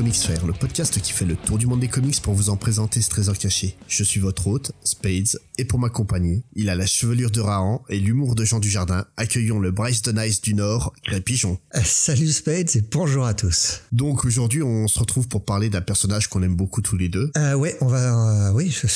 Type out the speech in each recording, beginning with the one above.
Comics Fair, le podcast qui fait le tour du monde des comics pour vous en présenter ce trésor caché. Je suis votre hôte, Spades, et pour m'accompagner, il a la chevelure de Rahan et l'humour de Jean Dujardin. Accueillons le Bryce de Nice du Nord, Greg Pigeon. Euh, salut Spades et bonjour à tous. Donc aujourd'hui, on se retrouve pour parler d'un personnage qu'on aime beaucoup tous les deux. Euh, ouais, on va... Euh, oui, je-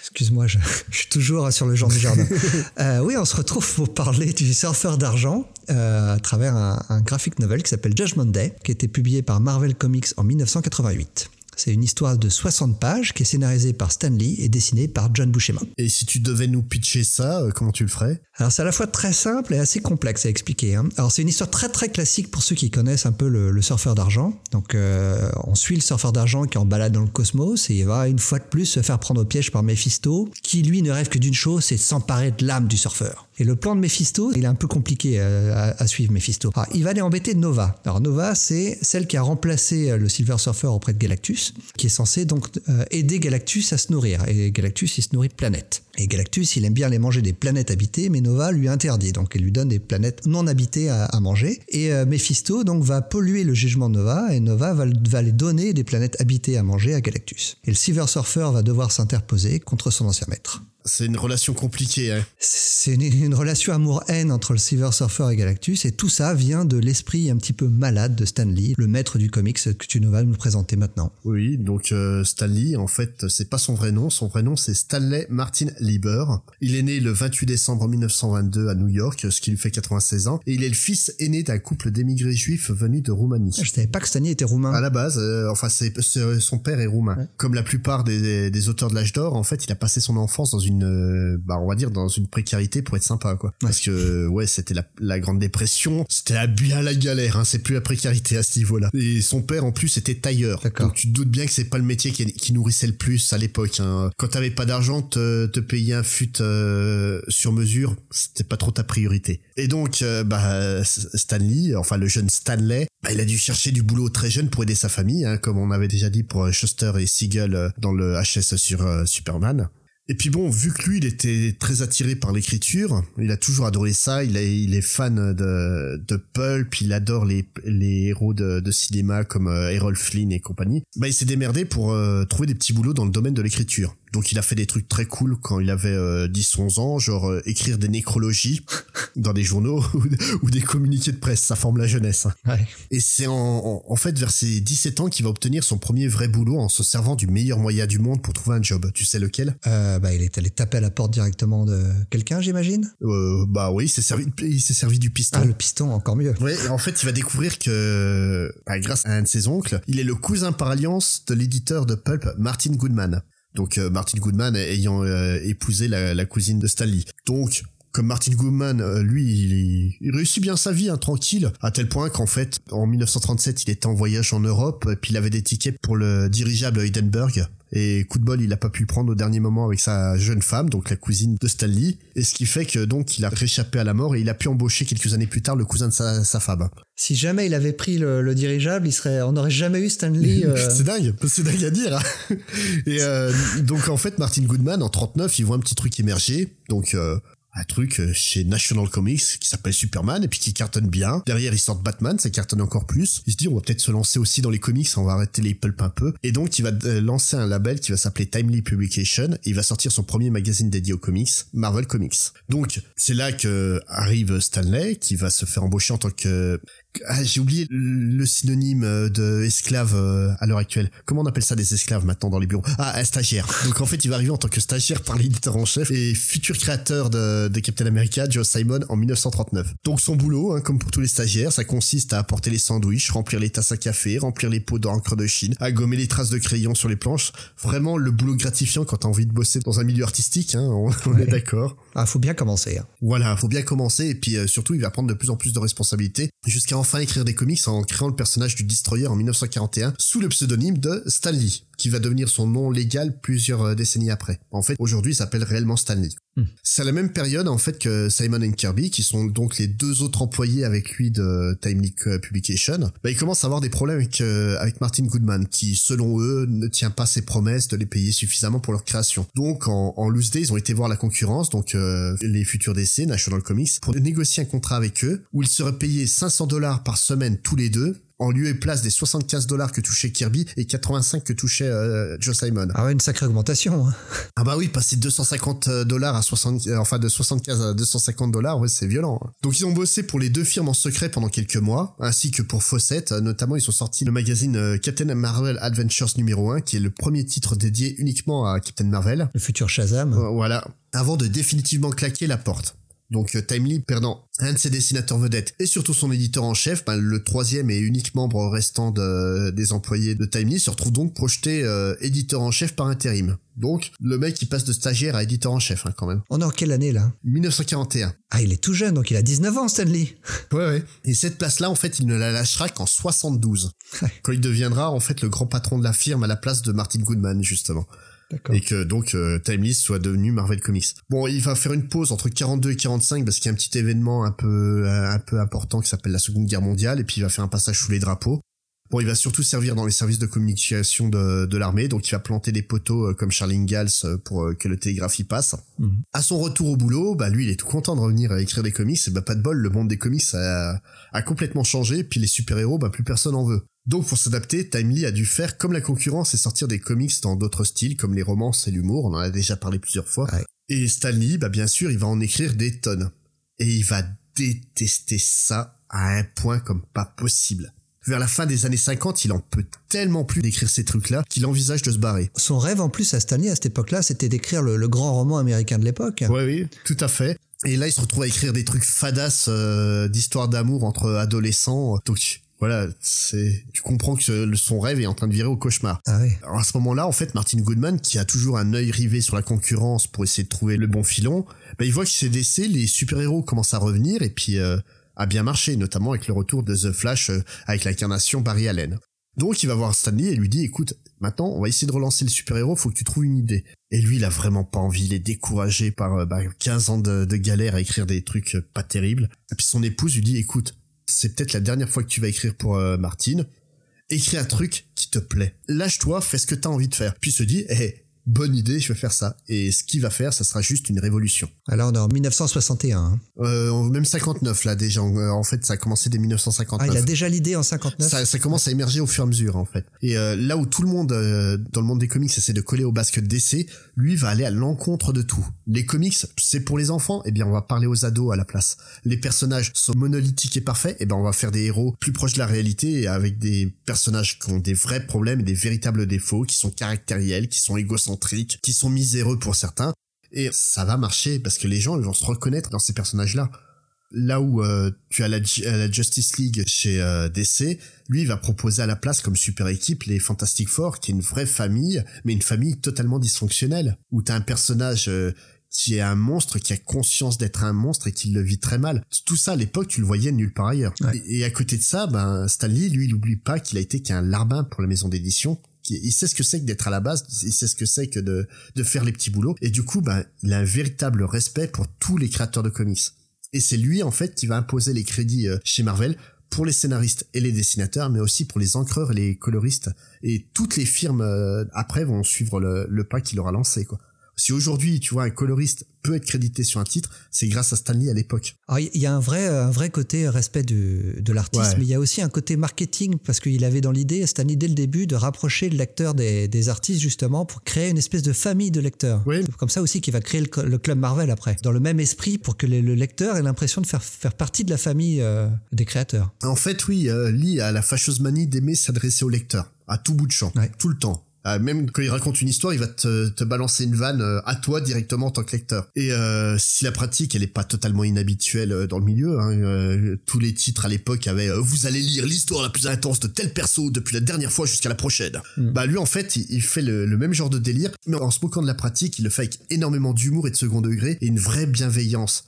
excuse-moi, je, je suis toujours sur le Jean Dujardin. euh, oui, on se retrouve pour parler du surfeur d'argent euh, à travers un, un graphic novel qui s'appelle Judgment Day, qui a été publié par Marvel Comics en 1988. C'est une histoire de 60 pages qui est scénarisée par Stan Lee et dessinée par John Buscema. Et si tu devais nous pitcher ça, euh, comment tu le ferais? Alors c'est à la fois très simple et assez complexe à expliquer. hein. Alors c'est une histoire très très classique pour ceux qui connaissent un peu le, le surfeur d'argent. Donc euh, on suit le surfeur d'argent qui est en balade dans le cosmos et il va une fois de plus se faire prendre au piège par Mephisto, qui lui ne rêve que d'une chose, c'est de s'emparer de l'âme du surfeur. Et le plan de Mephisto, il est un peu compliqué euh, à, suivre Mephisto. Alors, il va aller embêter Nova. Alors Nova, c'est celle qui a remplacé euh, le Silver Surfer auprès de Galactus, qui est censé donc euh, aider Galactus à se nourrir. Et Galactus, il se nourrit de planètes. Et Galactus, il aime bien aller manger des planètes habitées, mais Nova lui interdit. Donc, elle lui donne des planètes non habitées à, manger. Et Mephisto, donc, va polluer le jugement de Nova, et Nova va, va donner des planètes habitées à manger à Galactus. Et le Silver Surfer va devoir s'interposer contre son ancien maître. C'est une relation compliquée, hein. C'est une, une relation amour-haine entre le Silver Surfer et Galactus, et tout ça vient de l'esprit un petit peu malade de Stan Lee, le maître du comics que tu nous vas nous présenter maintenant. Oui, donc euh, Stanley, en fait, c'est pas son vrai nom. Son vrai nom, c'est Stanley Martin Lieber. Il est né le 28 décembre 1922 à New York, ce qui lui fait 96 ans, et il est le fils aîné d'un couple d'émigrés juifs venus de Roumanie. Je savais pas que Stan Lee était roumain. À la base, euh, enfin, c'est, c'est- son père est roumain. Comme la plupart des, des auteurs de l'âge d'or, en fait, il a passé son enfance dans une, euh, bah, on va dire, dans une précarité pour être sympa, quoi. Parce que, ouais, c'était la, la grande dépression, c'était la- bien la galère, hein, c'est plus la précarité à ce niveau-là. Et son père, en plus, était tailleur. Donc, tu te doutes bien que c'est pas le métier qui, qui nourrissait le plus à l'époque. Hein. Quand t'avais pas d'argent, te, te payer un fut euh, sur mesure, c'était pas trop ta priorité. Et donc, euh, bah, Stanley, enfin le jeune Stanley, bah, il a dû chercher du boulot très jeune pour aider sa famille, hein, comme on avait déjà dit pour Shuster et Siegel dans le HS sur euh, Superman. Et puis bon, vu que lui, il était très attiré par l'écriture, il a toujours adoré ça, il est, fan de, Pulp, il adore les, les héros de, de cinéma comme euh, Errol Flynn et compagnie, bah il s'est démerdé pour euh, trouver des petits boulots dans le domaine de l'écriture. Donc il a fait des trucs très cool quand il avait euh, 10-11 ans, genre euh, écrire des nécrologies dans des journaux ou, des communiqués de presse, ça forme la jeunesse. hein. Ouais. Et c'est en, en, en fait vers ses 17 ans qu'il va obtenir son premier vrai boulot en se servant du meilleur moyen du monde pour trouver un job. Tu sais lequel? Euh, bah, il est allé taper à la porte directement de quelqu'un, j'imagine? euh, Bah oui, il s'est servi, il s'est servi du piston. Ah, le piston, encore mieux. Ouais, et en fait, il va découvrir que, bah, grâce à un de ses oncles, il est le cousin par alliance de l'éditeur de Pulp, Martin Goodman. Donc, euh, Martin Goodman ayant euh, épousé la, la cousine de Stanley. Donc, comme Martin Goodman, euh, lui, il, il réussit bien sa vie, hein, tranquille, à tel point qu'en fait, en 1937, il était en voyage en Europe, et puis il avait des tickets pour le dirigeable Hindenburg. Et coup de bol, il a pas pu le prendre au dernier moment avec sa jeune femme, donc la cousine de Stanley. Et ce qui fait que donc il a réchappé à la mort et il a pu embaucher quelques années plus tard le cousin de sa, sa femme. Si jamais il avait pris le, le dirigeable, il serait, on n'aurait jamais eu Stanley. euh, C'est dingue, c'est dingue à dire. hein. Et euh, donc en fait, Martin Goodman en 39, il voit un petit truc émerger, donc euh, un truc euh, chez National Comics qui s'appelle Superman et puis qui cartonne bien. Derrière, ils sortent Batman, ça cartonne encore plus. Il se dit, on va peut-être se lancer aussi dans les comics, on va arrêter les pulp un peu. Et donc, il va euh, lancer un label qui va s'appeler Timely Publication et il va sortir son premier magazine dédié aux comics, Marvel Comics. Donc, c'est là que arrive Stanley qui va se faire embaucher en tant que ah, j'ai oublié le synonyme euh, de esclave euh, à l'heure actuelle. Comment on appelle ça des esclaves maintenant dans les bureaux? Ah, un stagiaire. Donc en fait, il va arriver en tant que stagiaire par l'éditeur en chef et futur créateur de, de Captain America, Joe Simon, en 1939. Donc son boulot, hein, comme pour tous les stagiaires, ça consiste à apporter les sandwichs, remplir les tasses à café, remplir les pots d'encre de Chine, à gommer les traces de crayon sur les planches. Vraiment le boulot gratifiant quand t'as envie de bosser dans un milieu artistique, hein, on, on est d'accord. Ah, faut bien commencer. hein. Voilà, faut bien commencer et puis euh, surtout il va prendre de plus en plus de responsabilités jusqu'à enfin écrire des comics en créant le personnage du Destroyer en 1941 sous le pseudonyme de Stan Lee, qui va devenir son nom légal plusieurs euh, décennies après. En fait, aujourd'hui, il s'appelle réellement Stan Lee. Hmm. C'est à la même période en fait que Simon et Kirby, qui sont donc les deux autres employés avec lui de Timely Publication, bah, ils commencent à avoir des problèmes avec, euh, avec Martin Goodman, qui selon eux ne tient pas ses promesses de les payer suffisamment pour leur création. Donc en, en loose day, ils ont été voir la concurrence, donc euh, les futurs DC, National Comics, pour négocier un contrat avec eux où ils seraient payés 500 dollars par semaine tous les deux en lieu et place des 75 dollars que touchait Kirby et 85 que touchait euh, Joe Simon. Ah ouais, une sacrée augmentation. Hein. Ah bah oui, passer de 250 dollars à 60, euh, enfin de 75 à 250 dollars, ouais, c'est violent. Hein. Donc ils ont bossé pour les deux firmes en secret pendant quelques mois, ainsi que pour Fawcett. Notamment, ils ont sorti le magazine euh, Captain Marvel Adventures numéro 1, qui est le premier titre dédié uniquement à Captain Marvel. Le futur Shazam. voilà. Avant de définitivement claquer la porte. Donc euh, Timely perdant un de ses dessinateurs vedettes et surtout son éditeur en chef, ben, le troisième et unique membre restant des employés de Timely se retrouve donc projeté euh, éditeur en chef par intérim. Donc le mec il passe de stagiaire à éditeur en chef hein, quand même. On est en quelle année là? 1941. Ah il est tout jeune donc il a 19 ans Stanley. Ouais ouais. Et cette place là en fait il ne la lâchera qu'en 72. quand il deviendra en fait le grand patron de la firme à la place de Martin Goodman justement et que donc euh, Timeless soit devenu Marvel Comics. Bon, il va faire une pause entre 42 et 45 parce qu'il y a un petit événement un peu euh, un peu important qui s'appelle la Seconde Guerre mondiale et puis il va faire un passage sous les drapeaux. Bon, il va surtout servir dans les services de communication de, de l'armée, donc il va planter des poteaux euh, comme Charlie Ingalls pour que le télégraphie passe. Mhm. À son retour au boulot, bah lui, il est tout content de revenir à écrire des comics. Et bah pas de bol, le monde des comics a, a complètement changé, puis les super-héros, bah plus personne en veut. Donc pour s'adapter, Timely a dû faire comme la concurrence et sortir des comics dans d'autres styles comme les romances et l'humour, on en a déjà parlé plusieurs fois. Et Stanley, bah bien sûr, il va en écrire des tonnes. Et il va détester ça à un point comme pas possible. Vers la fin des années 50, il en peut tellement plus d'écrire ces trucs-là qu'il envisage de se barrer. Son rêve en plus à Stanley à cette époque-là, c'était d'écrire le, grand roman américain de l'époque. Oui, oui, tout à fait. Et là, il se retrouve à écrire des trucs fadas euh, d'histoire d'amour entre adolescents. Donc, voilà, c'est tu comprends que son rêve est en train de virer au cauchemar. Ah oui. Alors à ce moment-là, en fait, Martin Goodman, qui a toujours un œil rivé sur la concurrence pour essayer de trouver le bon filon, bah, il voit que chez DC, les super-héros commencent à revenir et puis euh, à bien marcher, notamment avec le retour de The Flash euh, avec l'incarnation Barry Allen. Donc il va voir Stanley et lui dit écoute, maintenant on va essayer de relancer le super-héros, faut que tu trouves une idée. Et lui il a vraiment pas envie, il est découragé par euh, bah, 15 ans de, de galère à écrire des trucs pas terribles. Et puis son épouse lui dit écoute, c'est peut-être la dernière fois que tu vas écrire pour euh, Martine. Écris un truc qui te plaît. Lâche-toi, fais ce que t'as envie de faire. Puis se dit, hé, bonne idée, je vais faire ça. Et ce qu'il va faire, ça sera juste une révolution. Alors on est en 1961. Hein. Euh, même 59 là déjà. En fait, ça a commencé dès 1959. Ah, il a déjà l'idée en 59. Ça, ça, commence à émerger au fur et à mesure en fait. Et euh, là où tout le monde euh, dans le monde des comics essaie de coller au basket d'essai, lui va aller à l'encontre de tout. Les comics, c'est pour les enfants. Eh bien, on va parler aux ados à la place. Les personnages sont monolithiques et parfaits. Eh ben, on va faire des héros plus proches de la réalité avec des personnages qui ont des vrais problèmes et des véritables défauts, qui sont caractériels, qui sont égocentriques qui sont miséreux pour certains. Et ça va marcher parce que les gens ils vont se reconnaître dans ces personnages-là. Là où euh, tu as la, Justice League chez euh, DC, lui il va proposer à la place comme super équipe les Fantastic Four, qui est une vraie famille, mais une famille totalement dysfonctionnelle, où tu as un personnage euh, qui est un monstre, qui a conscience d'être un monstre et qui le vit très mal. Tout ça à l'époque tu le voyais nulle part ailleurs. Et, à côté de ça, ben Stanley, lui, il n'oublie pas qu'il a été qu'un larbin pour la maison d'édition, il sait ce que c'est que d'être à la base, il sait ce que c'est que de, faire les petits boulots. Et du coup, ben, il a un véritable respect pour tous les créateurs de comics. Et c'est lui, en fait, qui va imposer les crédits euh, chez Marvel pour les scénaristes et les dessinateurs, mais aussi pour les encreurs et les coloristes. Et toutes les firmes, euh, après, vont suivre le, le pas qu'il aura lancé, quoi. Si aujourd'hui, tu vois, un coloriste peut être crédité sur un titre, c'est grâce à Stanley à l'époque. Il y a un vrai, un vrai côté respect de, de l'artiste, mais il y a aussi un côté marketing parce qu'il avait dans l'idée, Stanley dès le début, de rapprocher le lecteur des, des, artistes justement pour créer une espèce de famille de lecteurs. C'est comme ça aussi qu'il va créer le, club Marvel après, dans le même esprit pour que le, lecteur ait l'impression de faire, faire partie de la famille euh, des créateurs. En fait, oui, euh, Lee a la fâcheuse manie d'aimer s'adresser au lecteur à tout bout de champ, tout le temps. Euh, même quand il raconte une histoire, il va te, te balancer une vanne euh, à toi directement en tant que lecteur. Et euh, si la pratique, elle est pas totalement inhabituelle dans le milieu, hein, tous les titres à l'époque avaient vous allez lire l'histoire la plus intense de tel perso depuis la dernière fois jusqu'à la prochaine. Mm. Bah lui en fait, il, fait le, même genre de délire, mais en se moquant de la pratique, il le fait avec énormément d'humour et de second degré et une vraie bienveillance.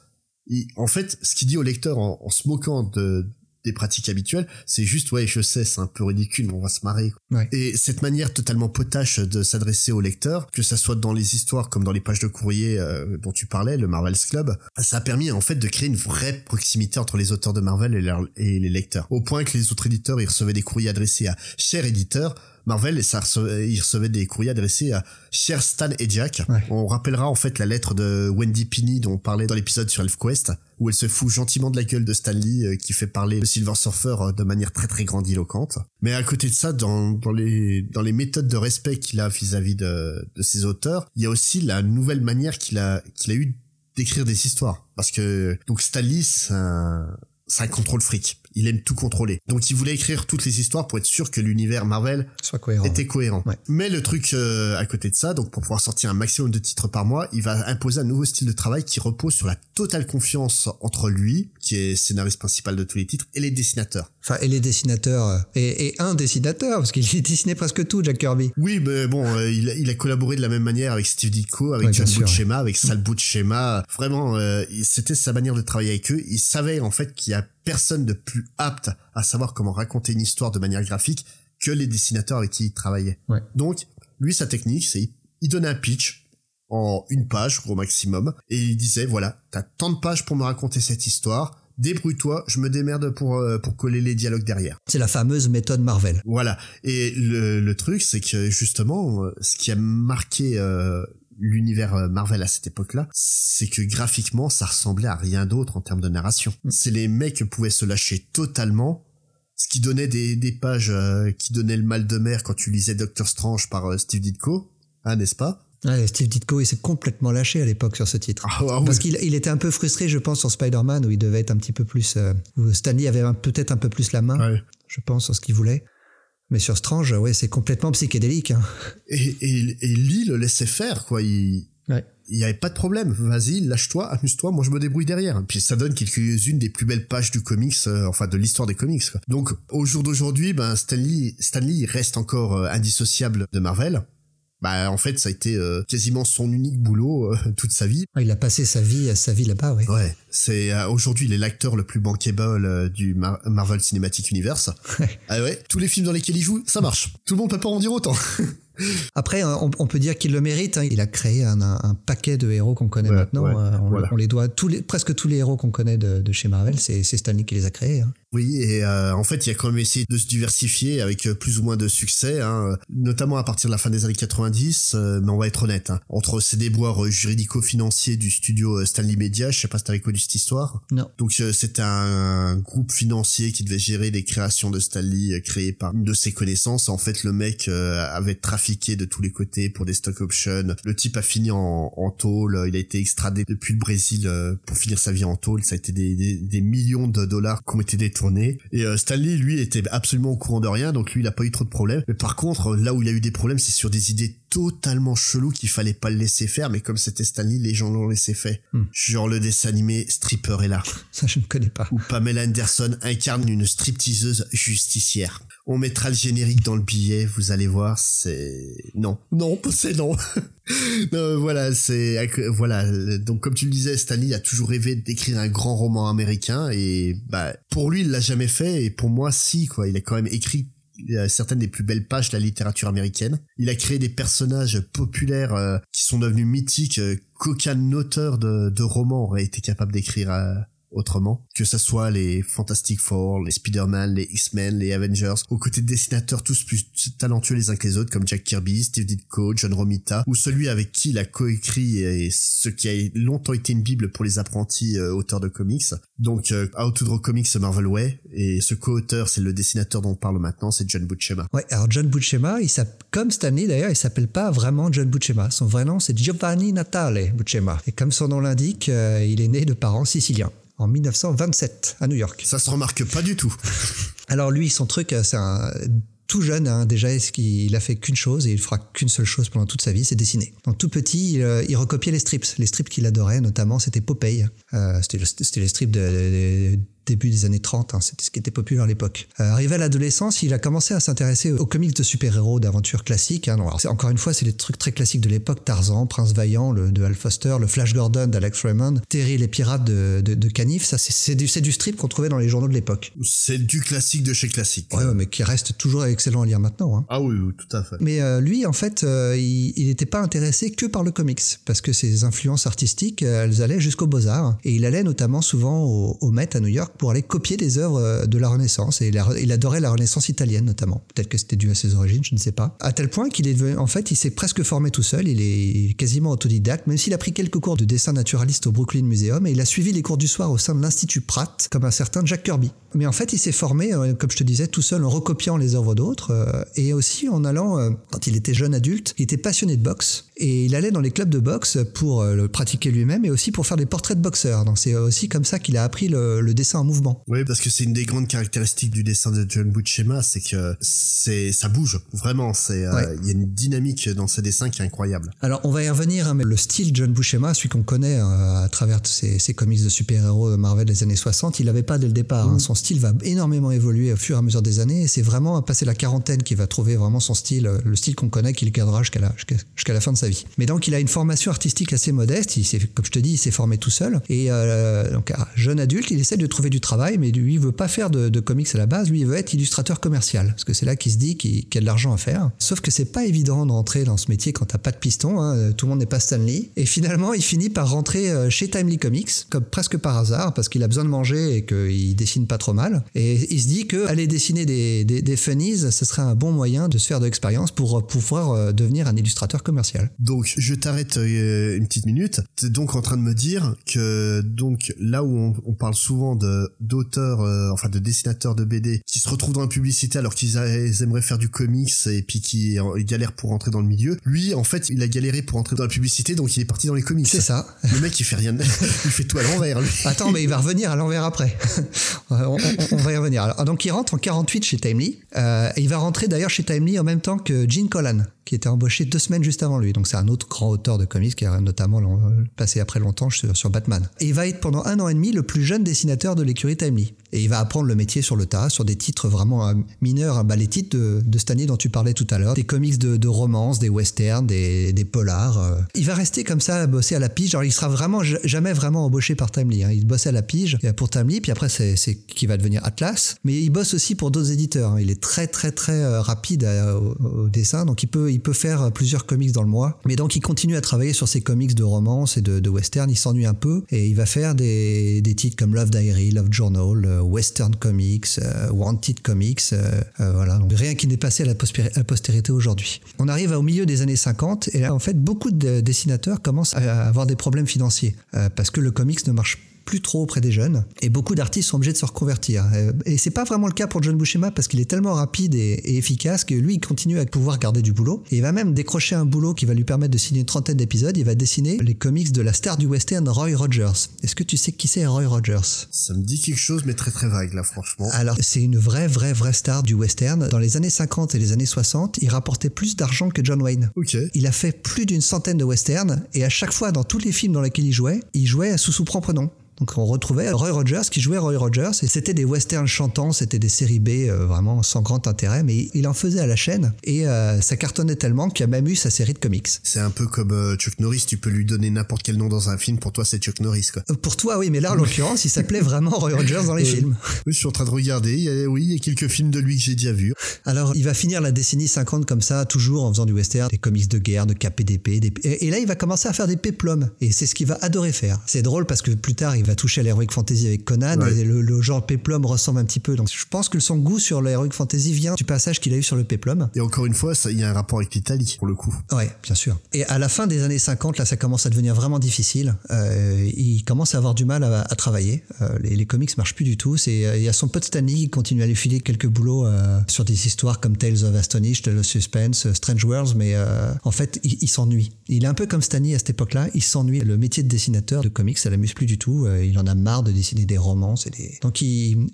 en fait, ce qu'il dit au lecteur en, en se moquant de, des pratiques habituelles, c'est juste ouais je sais c'est un peu ridicule mais on va se marrer. Et cette manière totalement potache de s'adresser au lecteur, que ça soit dans les histoires comme dans les pages de courrier euh, dont tu parlais, le Marvel's Club, ça a permis en fait de créer une vraie proximité entre les auteurs de Marvel et, et les lecteurs. Au point que les autres éditeurs ils recevaient des courriers adressés à cher éditeur, Marvel et ça recevait, il recevait des courriers adressés à Cher Stan et Jack. On rappellera en fait la lettre de Wendy Pinney dont on parlait dans l'épisode sur ElfQuest où elle se fout gentiment de la gueule de Stanley euh, qui fait parler le Silver Surfer euh, de manière très très grandiloquente. Mais à côté de ça, dans, dans les dans les méthodes de respect qu'il a vis-à-vis de, de ses auteurs, il y a aussi la nouvelle manière qu'il a qu'il a eu d'écrire des histoires. Parce que donc Stanley, c'est un, c'est un contrôle fric il aime tout contrôler. Donc il voulait écrire toutes les histoires pour être sûr que l'univers Marvel Soit cohérent, était cohérent. Mais le truc euh, à côté de ça, donc pour pouvoir sortir un maximum de titres par mois, il va imposer un nouveau style de travail qui repose sur la totale confiance entre lui, qui est scénariste principal de tous les titres, et les dessinateurs. Enfin, et les dessinateurs, euh, et, un dessinateur, parce qu'il a dessiné presque tout, Jack Kirby. Oui, mais bon, euh, il, a collaboré de la même manière avec Steve Ditko, avec John Buscema, avec Sal Buscema. Vraiment, c'était sa manière de travailler avec eux. Il savait en fait qu'il y a personne de plus apte à savoir comment raconter une histoire de manière graphique que les dessinateurs avec qui il travaillait. Donc, lui, sa technique, c'est il donnait un pitch en une page au maximum et il disait voilà, t'as tant de pages pour me raconter cette histoire. Débrouille-toi, je me démerde pour euh, pour coller les dialogues derrière. C'est la fameuse méthode Marvel. Voilà. Et le, le truc, c'est que justement, euh, ce qui a marqué euh, l'univers euh, Marvel à cette époque-là, c'est que graphiquement, ça ressemblait à rien d'autre en termes de narration. Mm. C'est les mecs qui pouvaient se lâcher totalement, ce qui donnait des, des pages euh, qui donnaient le mal de mer quand tu lisais Doctor Strange par euh, Steve Ditko, hein, n'est-ce pas? Ouais, Steve Ditko, il s'est complètement lâché à l'époque sur ce titre. Ah, ah Parce qu'il il était un peu frustré, je pense, sur Spider-Man, où il devait être un petit peu plus... où Stanley avait peut-être un peu plus la main, je pense, sur ce qu'il voulait. Mais sur Strange, ouais, c'est complètement psychédélique. Hein. Et, et, et Lee le laissait faire, quoi. Il, ouais. il y avait pas de problème. Vas-y, lâche-toi, amuse-toi, moi je me débrouille derrière. Puis ça donne quelques-unes des plus belles pages du comics, euh, enfin de l'histoire des comics. Quoi. Donc au jour d'aujourd'hui, ben Stanley, Stanley reste encore euh, indissociable de Marvel bah en fait ça a été euh, quasiment son unique boulot euh, toute sa vie. Il a passé sa vie sa vie là-bas, oui. Ouais, c'est euh, aujourd'hui il est l'acteur le plus bankable du Marvel Cinematic Universe. ah ouais, tous les films dans lesquels il joue, ça marche. Tout le monde peut pas en dire autant. Après, on, peut dire qu'il le mérite. Hein. Il a créé un, paquet de héros qu'on connaît maintenant. on, les doit tous les, presque tous les héros qu'on connaît de, chez Marvel, c'est Stanley qui les a créés. Hein. Oui, et euh, en fait, il a quand même essayé de se diversifier avec euh, plus ou moins de succès, hein, notamment à partir de la fin des années 90, euh, mais on va être honnête, hein, entre ces déboires juridico-financiers du studio Stanley Media, je sais pas si t'as connu cette histoire. Non. Donc c'était un, groupe financier qui devait gérer les créations de Stanley créées par une de ses connaissances. En fait, le mec avait trafiqué de tous les côtés pour des stock options. Le type a fini en, en tôle, il a été extradé depuis le Brésil pour finir sa vie en tôle. Ça a été des, des, des millions de dollars qui ont été et euh, Stanley, lui, était absolument au courant de rien, donc lui, il a pas eu trop de problèmes. Mais par contre, là où il a eu des problèmes, c'est sur des idées totalement cheloues qu'il fallait pas le laisser faire, mais comme c'était Stanley, les gens l'ont laissé faire. Hmm. Genre le dessin animé Stripper est là. Ça, je ne connais pas. Où Pamela Anderson incarne une stripteaseuse justicière. On mettra le générique dans le billet, vous allez voir, c'est... Non. Non, c'est non. non, voilà, c'est... Voilà, donc comme tu le disais, Stanley a toujours rêvé d'écrire un grand roman américain, et bah, pour lui, il l'a jamais fait, et pour moi, si, quoi. Il a quand même écrit certaines des plus belles pages de la littérature américaine. Il a créé des personnages populaires euh, qui sont devenus mythiques euh, qu'aucun auteur de, de roman aurait été capable d'écrire euh, autrement. Que ce soit les Fantastic Four, les Spider-Man, les X-Men, les Avengers, aux côtés de dessinateurs tous plus talentueux les uns que les autres comme Jack Kirby, Steve Ditko, John Romita, ou celui avec qui il a coécrit et ce qui a longtemps été une bible pour les apprentis euh, auteurs de comics. Donc euh, How to Draw Comics Marvel Way et ce co-auteur c'est le dessinateur dont on parle maintenant, c'est John Buscema. Ouais, alors John Buscema, il comme Stanley d'ailleurs, il s'appelle pas vraiment John Buscema. Son vrai nom c'est Giovanni Natale Buscema. Et comme son nom l'indique, euh, il est né de parents siciliens en 1927 à New York. Ça se remarque pas du tout. Alors lui, son truc, c'est un tout jeune, hein, déjà, il a fait qu'une chose et il fera qu'une seule chose pendant toute sa vie, c'est dessiner. Donc tout petit, il, euh, recopiait les strips. Les strips qu'il adorait, notamment, c'était Popeye. Euh, c'était les strips de, début des années 30, hein, c'était ce qui était populaire à l'époque. Euh, arrivé à l'adolescence, il a commencé à s'intéresser aux comics de super-héros, d'aventures classiques. Hein. encore une fois, c'est des trucs très classiques de l'époque, Tarzan, Prince Vaillant, le, de Al Foster, le Flash Gordon d'Alex Raymond, Terry les pirates de, de, Canif, ça c'est du, du strip qu'on trouvait dans les journaux de l'époque. C'est du classique de chez classique. Ouais, mais qui reste toujours excellent à lire maintenant. Hein. Ah oui, tout à fait. Mais euh, lui, en fait, euh, il n'était pas intéressé que par le comics, parce que ses influences artistiques, elles allaient jusqu'aux beaux-arts. Et il allait notamment souvent au, au Met à New York pour aller copier des œuvres de la Renaissance. Et il adorait la Renaissance italienne notamment. Peut-être que c'était dû à ses origines, je ne sais pas. À tel point qu'il est en fait, il s'est presque formé tout seul. Il est quasiment autodidacte, même s'il a pris quelques cours de dessin naturaliste au Brooklyn Museum et il a suivi les cours du soir au sein de l'Institut Pratt, comme un certain Jack Kirby. Mais en fait, il s'est formé, euh, comme je te disais, tout seul en recopiant les œuvres d'autres euh, et aussi en allant, euh, quand il était jeune adulte, il était passionné de boxe et il allait dans les clubs de boxe pour le pratiquer lui-même et aussi pour faire des portraits de boxeurs. Donc c'est aussi comme ça qu'il a appris le, dessin en mouvement. Oui, parce que c'est une des grandes caractéristiques du dessin de John Buscema, c'est que c'est ça bouge vraiment. C'est il y a une dynamique dans ses dessins qui est incroyable. Alors on va y revenir, hein, mais le style John Buscema, celui qu'on connaît à travers ses, ses comics de super-héros Marvel des années 60, il n'avait pas dès le départ. Hein. Mm. Son style va énormément évoluer au fur et à mesure des années et c'est vraiment à passer la quarantaine qu'il va trouver vraiment son style, euh, le style qu'on connaît, qu'il gardera jusqu'à la, jusqu'à la fin de sa vie. Mais donc il a une formation artistique assez modeste, il s'est, comme je te dis, il s'est formé tout seul et euh, donc jeune adulte, il essaie de trouver du travail mais lui il veut pas faire de, comics à la base, lui veut être illustrateur commercial parce que c'est là qu'il se dit qu'il, a de l'argent à faire. Sauf que c'est pas évident de rentrer dans ce métier quand t'as pas de piston, hein. tout le monde n'est pas Stanley et finalement il finit par rentrer euh, chez Timely Comics comme presque par hasard parce qu'il a besoin de manger et qu'il dessine pas trop mal. Et il se dit que aller dessiner des, des, funnies, ce serait un bon moyen de se faire de l'expérience pour pouvoir euh, devenir un illustrateur commercial. Donc je t'arrête euh, une petite minute. Tu es donc en train de me dire que donc là où on, parle souvent de d'auteurs, euh, enfin de dessinateurs de BD qui se retrouvent dans la publicité alors qu'ils aimeraient faire du comics et puis qui galèrent pour entrer dans le milieu, lui en fait il a galéré pour entrer dans la publicité donc il est parti dans les comics. C'est ça. Le mec il fait rien, il fait tout à l'envers lui. Attends mais il va revenir à l'envers après. on, va y revenir. Alors, donc il rentre en 48 chez Timely. Euh, et il va rentrer d'ailleurs chez Timely en même temps que Gene Colan, qui était embauché deux semaines juste avant lui. Donc c'est un autre grand auteur de comics qui a notamment passé après longtemps sur, Batman. Et il va être pendant un an et demi le plus jeune dessinateur de l'écurie Timely. Et il va apprendre le métier sur le tas, sur des titres vraiment euh, mineurs, bah, les titres de, de dont tu parlais tout à l'heure, des comics de, romance, des westerns, des, polars. Euh. Il va rester comme ça, bosser à la pige. Alors il sera vraiment jamais vraiment embauché par Timely. Hein. Il bossait à la pige pour Timely, puis après c'est qui va devenir Atlas. Mais il bosse aussi pour d'autres éditeurs. Hein. Il est très très très euh, rapide au, dessin, donc il peut il peut faire plusieurs comics dans le mois. Mais donc il continue à travailler sur ses comics de romance et de, de western. Il s'ennuie un peu et il va faire des, des titres comme Love Diary, Love Journal, Western Comics, euh, Wanted Comics, euh, euh, voilà. Rien qui n'est passé à la, postérité aujourd'hui. On arrive au milieu des années 50 et là, en fait, beaucoup de dessinateurs commencent à avoir des problèmes financiers parce que le comics ne marche pas plus trop auprès des jeunes et beaucoup d'artistes sont obligés de se reconvertir. Euh, et c'est pas vraiment le cas pour John Buscema parce qu'il est tellement rapide et, efficace que lui il continue à pouvoir garder du boulot. Et il va même décrocher un boulot qui va lui permettre de signer une trentaine d'épisodes. Il va dessiner les comics de la star du western Roy Rogers. Est-ce que tu sais qui c'est Roy Rogers? Ça me dit quelque chose mais très très vague là franchement. Alors c'est une vraie vraie vraie star du western. Dans les années 50 et les années 60, il rapportait plus d'argent que John Wayne. Ok. Il a fait plus d'une centaine de westerns et à chaque fois dans tous les films dans lesquels il jouait, il jouait sous son propre nom. Donc on retrouvait Roy Rogers qui jouait Roy Rogers et c'était des westerns chantants, c'était des séries B euh, vraiment sans grand intérêt, mais il en faisait à la chaîne et euh, ça cartonnait tellement qu'il a même eu sa série de comics. C'est un peu comme euh, Chuck Norris, tu peux lui donner n'importe quel nom dans un film, pour toi c'est Chuck Norris quoi. Pour toi oui, mais là en l'occurrence il s'appelait vraiment Roy Rogers dans les films. Oui, je suis en train de regarder, oui, il y a quelques films de lui que j'ai déjà vus. Alors il va finir la décennie 50 comme ça, toujours en faisant du western, des comics de guerre, de KPDP, des... et là il va commencer à faire des péplums et c'est ce qu'il va adorer faire. C'est drôle parce que plus tard il va toucher à l'heroic fantasy avec Conan et le, genre Peplum ressemble un petit peu. Donc je pense que son goût sur l'heroic fantasy vient du passage qu'il a eu sur le Peplum. Et encore une fois, il y a un rapport avec l'Italie pour le coup. Ouais, bien sûr. Et à la fin des années 50, là, ça commence à devenir vraiment difficile. Euh, il commence à avoir du mal à, travailler. Euh, les, les, comics marchent plus du tout. C'est euh, il y a son pote Stanley qui continue à lui filer quelques boulots sur des histoires comme Tales of Astonished, The Suspense, Strange Worlds, mais en fait, il, s'ennuie. Il est un peu comme Stanley à cette époque-là. Il s'ennuie. Le métier de dessinateur de comics, ça l'amuse plus du tout. Il en a marre de dessiner des romances et des... Donc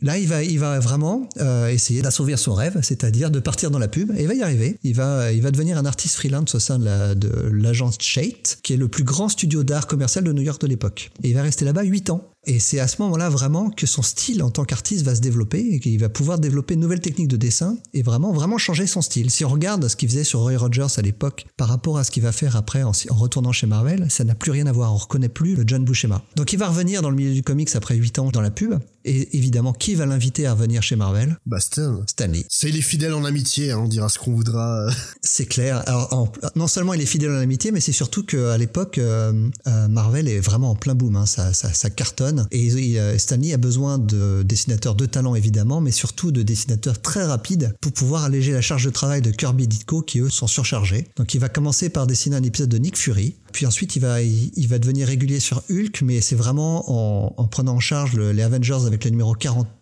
là, il va, vraiment euh, essayer d'assouvir son rêve, c'est-à-dire de partir dans la pub, et il va y arriver. Il va, devenir un artiste freelance au sein de l'agence Shade, qui est le plus grand studio d'art commercial de New York de l'époque. Et il va rester là-bas 8 ans. Et c'est à ce moment-là vraiment que son style en tant qu'artiste va se développer et qu'il va pouvoir développer une nouvelle technique de dessin et vraiment, vraiment changer son style. Si on regarde ce qu'il faisait sur Roy Rogers à l'époque par rapport à ce qu'il va faire après en, retournant chez Marvel, ça n'a plus rien à voir. On reconnaît plus le John Buscema. Donc il va revenir dans le milieu du comics après 8 ans dans la pub Et évidemment, qui va l'inviter à revenir chez Marvel? Bah Stan. Stanley. C'est les fidèles en amitié, hein, on dira ce qu'on voudra. C'est clair. Alors, en- non seulement il est fidèle en amitié, mais c'est surtout qu'à l'époque, euh, euh, Marvel est vraiment en plein boom. hein. Ça, ça, ça cartonne. Et il- euh, Stanley a besoin de dessinateurs de talent, évidemment, mais surtout de dessinateurs très rapides pour pouvoir alléger la charge de travail de Kirby et Ditko, qui eux sont surchargés. Donc il va commencer par dessiner un épisode de Nick Fury. Puis ensuite, il va, va devenir régulier sur Hulk, mais c'est vraiment en, en prenant en charge le- les Avengers avec le numéro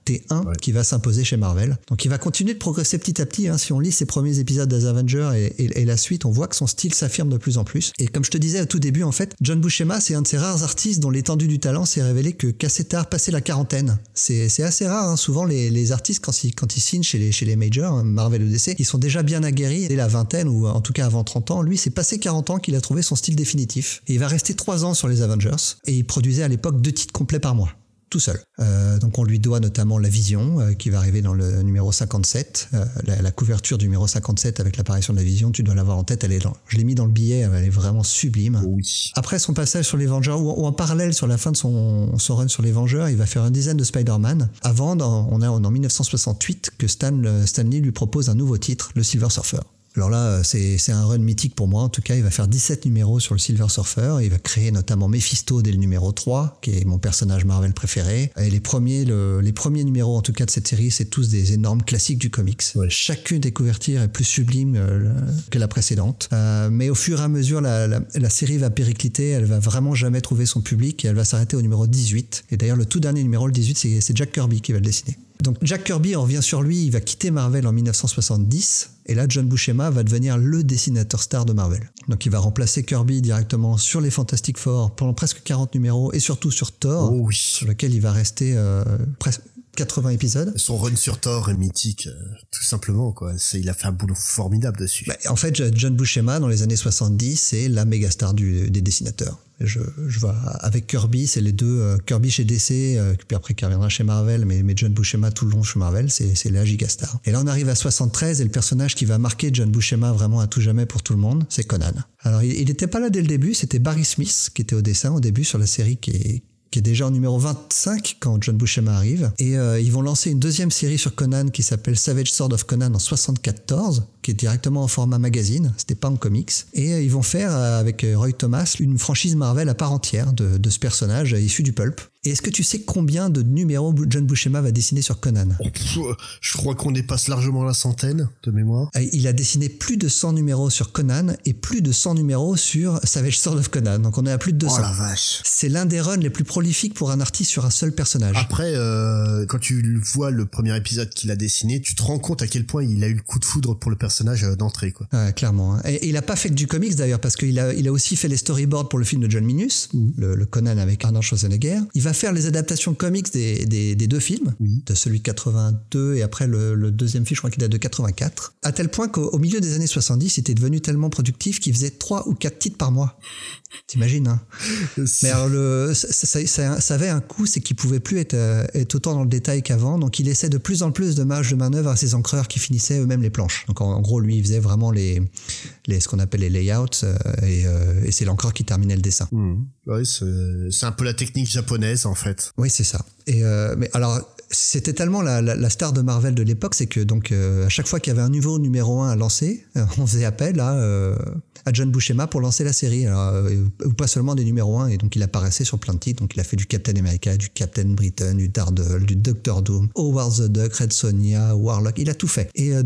41 Ouais. qui va s'imposer chez Marvel. Donc il va continuer de progresser petit à petit. hein. Si on lit ses premiers épisodes des Avengers et, et- et la suite, on voit que son style s'affirme de plus en plus. Et comme je te disais au tout début, en fait, John Buscema, c'est un de ces rares artistes dont l'étendue du talent s'est révélé que qu'assez tard, passé la quarantaine. C'est c'est assez rare. hein. Souvent, les, les artistes, quand ils, quand ils signent chez les, chez les majors, hein, Marvel ou DC, ils sont déjà bien aguerris dès la vingtaine ou en tout cas avant 30 ans. Lui, c'est passé 40 ans qu'il a trouvé son style définitif. Et il va rester 3 ans sur les Avengers. Et il produisait à l'époque deux titres complets par mois tout seul. Euh, donc on lui doit notamment La Vision, euh, qui va arriver dans le numéro 57, euh, la, la couverture du numéro 57 avec l'apparition de La Vision, tu dois l'avoir en tête, elle est dans, je l'ai mis dans le billet, elle est vraiment sublime. Oui. Après son passage sur les Vengeurs, ou, ou en parallèle sur la fin de son, son run sur les Vengeurs, il va faire une dizaine de Spider-Man. Avant, dans- on a en 1968 que Stan, Stanley lui propose un nouveau titre, le Silver Surfer. Alors là, euh, c'est un run mythique pour moi. En tout cas, il va faire 17 numéros sur le Silver Surfer. Il va créer notamment Mephisto dès le numéro 3, qui est mon personnage Marvel préféré. Et les premiers, le- les premiers numéros, en tout cas, de cette série, c'est tous des énormes classiques du comics. Ouais. Chacune des couvertures est plus sublime euh, que la précédente. Euh, mais au fur et à mesure, la, la- la série va péricliter. Elle va vraiment jamais trouver son public et elle va s'arrêter au numéro 18. Et d'ailleurs, le tout dernier numéro, le 18, c'est c'est Jack Kirby qui va le dessiner. Donc Jack Kirby, on revient sur lui, il va quitter Marvel en 1970, et là John Buscema va devenir le dessinateur star de Marvel. Donc il va remplacer Kirby directement sur les Fantastic Four pendant presque 40 numéros, et surtout sur Thor, Oh oui. sur lequel il va rester euh, presque 80 épisodes. Son run sur Thor est mythique, euh, tout simplement, quoi. C'est, il a fait un boulot formidable dessus. Bah, en fait, John Buscema, dans les années 70, c'est la méga star du- des dessinateurs. Je, je vois, avec Kirby, c'est les deux. euh, Kirby chez DC, euh, puis après qui reviendra chez Marvel, mais, mais John Buscema tout le long chez Marvel, c'est c'est la giga star. Et là, on arrive à 73, et le personnage qui va marquer John Buscema vraiment à tout jamais pour tout le monde, c'est Conan. Alors, il n'était pas là dès le début, c'était Barry Smith qui était au dessin au début sur la série qui est qui est déjà en numéro 25 quand John Buscema arrive. Et euh, ils vont lancer une deuxième série sur Conan qui s'appelle Savage Sword of Conan en 74, qui est directement en format magazine, c'était pas en comics. Et euh, ils vont faire euh, avec Roy Thomas une franchise Marvel à part entière de, ce personnage issu du pulp. Et est-ce que tu sais combien de numéros John Buscema va dessiner sur Conan? Oh, pff, je crois qu'on dépasse largement la centaine de mémoire. Euh, Il a dessiné plus de 100 numéros sur Conan et plus de 100 numéros sur Savage Sword of Conan. Donc on est à plus de 200. Oh la vache. C'est l'un des runs les plus prolifiques pour un artiste sur un seul personnage. Après, euh, quand tu vois le premier épisode qu'il a dessiné, tu te rends compte à quel point il a eu le coup de foudre pour le personnage euh, d'entrée, quoi. Ouais, clairement. hein. Et, et il a pas fait que du comics d'ailleurs, parce qu'il a, il a aussi fait les storyboards pour le film de John Minus, le, le Conan avec Arnold Schwarzenegger. Il va faire les adaptations comics des, des, des deux films, Oui. de celui de 82 et après le, le deuxième film, je crois qu'il date de 84. À tel point qu'au au milieu des années 70, il était devenu tellement productif qu'il faisait trois ou quatre titres par mois. T'imagines, hein Mais alors, le, ça, ça- ça- ça avait un coût, c'est qu'il pouvait plus être, euh, être autant dans le détail qu'avant. Donc, il laissait de plus en plus de marge de manœuvre à ses encreurs qui finissaient eux-mêmes les planches. Donc, en, en gros, lui, il faisait vraiment les, les ce qu'on appelle les layouts euh, et, euh, et c'est l'encreur qui terminait le dessin. Ouais, c'est c'est un peu la technique japonaise, en fait. Oui, c'est ça. Et euh, mais alors, c'était tellement la, la- star de Marvel de l'époque, c'est que donc euh, à chaque fois qu'il y avait un nouveau numéro 1 à lancer, euh, on faisait appel à, euh, à John Buscema pour lancer la série. Alors, ou pas seulement des numéros 1, et donc il apparaissait sur plein de titres. Donc il a fait du Captain America, du Captain Britain, du Daredevil, du Doctor Doom, Howard the Duck, Red Sonja, Warlock. Il a tout fait. Et à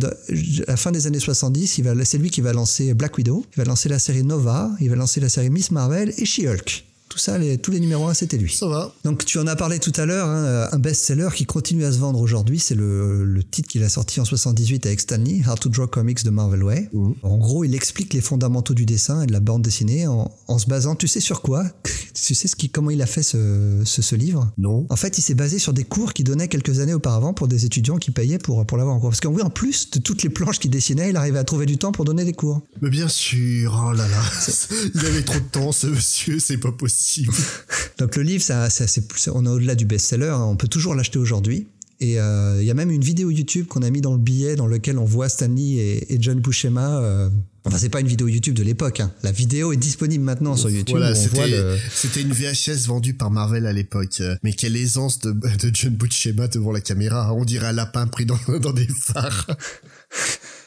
la fin des années 70, il va, c'est lui qui va lancer Black Widow, il va lancer la série Nova, il va lancer la série Miss Marvel et She-Hulk. Tout ça, les- tous les numéros 1, c'était lui. Ça va. Donc tu en as parlé tout à l'heure, hein, un best-seller qui continue à se vendre aujourd'hui, c'est le, le titre qu'il a sorti en 78 avec Stanley, How to Draw Comics de Marvel Way. Mhm. En gros, il explique les fondamentaux du dessin et de la bande dessinée en, en se basant, tu sais sur quoi? Tu sais ce qui, comment il a fait ce, ce, ce livre? Non. En fait, il s'est basé sur des cours qu'il donnait quelques années auparavant pour des étudiants qui payaient pour, pour l'avoir en cours. Parce qu'en oui, en plus de toutes les planches qu'il dessinait, il arrivait à trouver du temps pour donner des cours. Mais bien sûr, oh là là. Il avait trop de temps, ce monsieur, c'est pas possible. Donc le livre, ça, ça, c'est plus- on est au-delà du best-seller, hein. on peut toujours l'acheter aujourd'hui. Et euh, il y a même une vidéo YouTube qu'on a mis dans le billet dans lequel on voit Stanley et, et John Buscema. Euh, enfin, c'est pas une vidéo YouTube de l'époque. Hein. La vidéo est disponible maintenant sur YouTube. Voilà, c'était le... une VHS vendue par Marvel à l'époque. Euh, Mais quelle aisance de, de John Buscema devant la caméra. On dirait un lapin pris dans, dans des phares.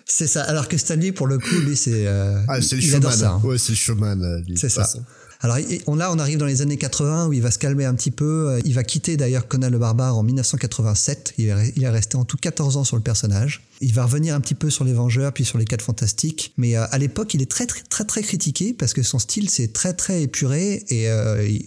C'est ça. Alors que Stanley, pour le coup, lui, c'est. euh, Ah, c'est le showman. hein. Ouais, c'est le showman. euh, C'est ça. façon. Alors on, là, on arrive dans les années 80 où il va se calmer un petit peu. Euh, Il va quitter d'ailleurs Conan le Barbare en 1987. Il est, il est resté en tout 14 ans sur le personnage. Il va revenir un petit peu sur les Vengeurs puis sur les 4 Fantastiques. Mais euh, à l'époque, il est très très très très critiqué parce que son style c'est très très épuré et euh, il,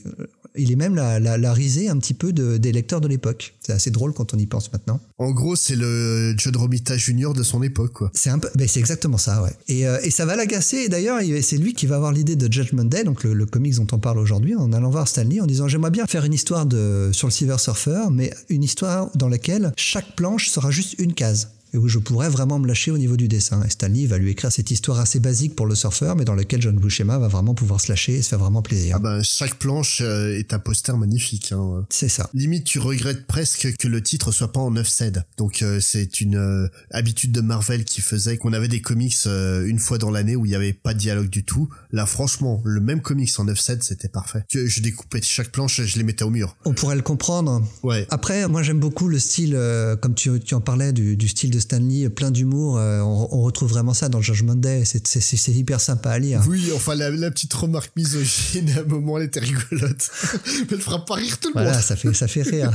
il est même la, la, la risée un petit peu de, des lecteurs de l'époque. C'est assez drôle quand on y pense maintenant. En gros, c'est le John Romita Jr. de son époque, quoi. C'est un peu, ben c'est exactement ça, ouais. Et, euh, et ça va l'agacer. Et d'ailleurs, il- c'est lui qui va avoir l'idée de Judgment Day, donc le, le dont on parle aujourd'hui, en allant voir Stanley en disant j'aimerais bien faire une histoire de sur le Silver Surfer, mais une histoire dans laquelle chaque planche sera juste une case. Et où je pourrais vraiment me lâcher au niveau du dessin. Et Stanley va lui écrire cette histoire assez basique pour le surfeur, mais dans laquelle John Buscema va vraiment pouvoir se lâcher et se faire vraiment plaisir. Ah ben, chaque planche euh, est un poster magnifique. Hein. C'est ça. Limite, tu regrettes presque que le titre soit pas en 9 cèdes. Donc, euh, c'est une euh, habitude de Marvel qui faisait qu'on avait des comics euh, une fois dans l'année où il y avait pas de dialogue du tout. Là, franchement, le même comics en 9 cèdes, c'était parfait. Je, je découpais chaque planche, je les mettais au mur. On pourrait le comprendre. Ouais. Après, moi j'aime beaucoup le style, comme tu, tu en parlais, du, du style de Stanley, plein d'humour. euh, on, on retrouve vraiment ça dans le Judgment Day. C'est- hyper sympa à lire. Oui, enfin, la, la petite remarque misogyne, à un moment, elle était rigolote. Mais elle fera pas rire tout le Voilà, monde. ça fait, ça fait rire.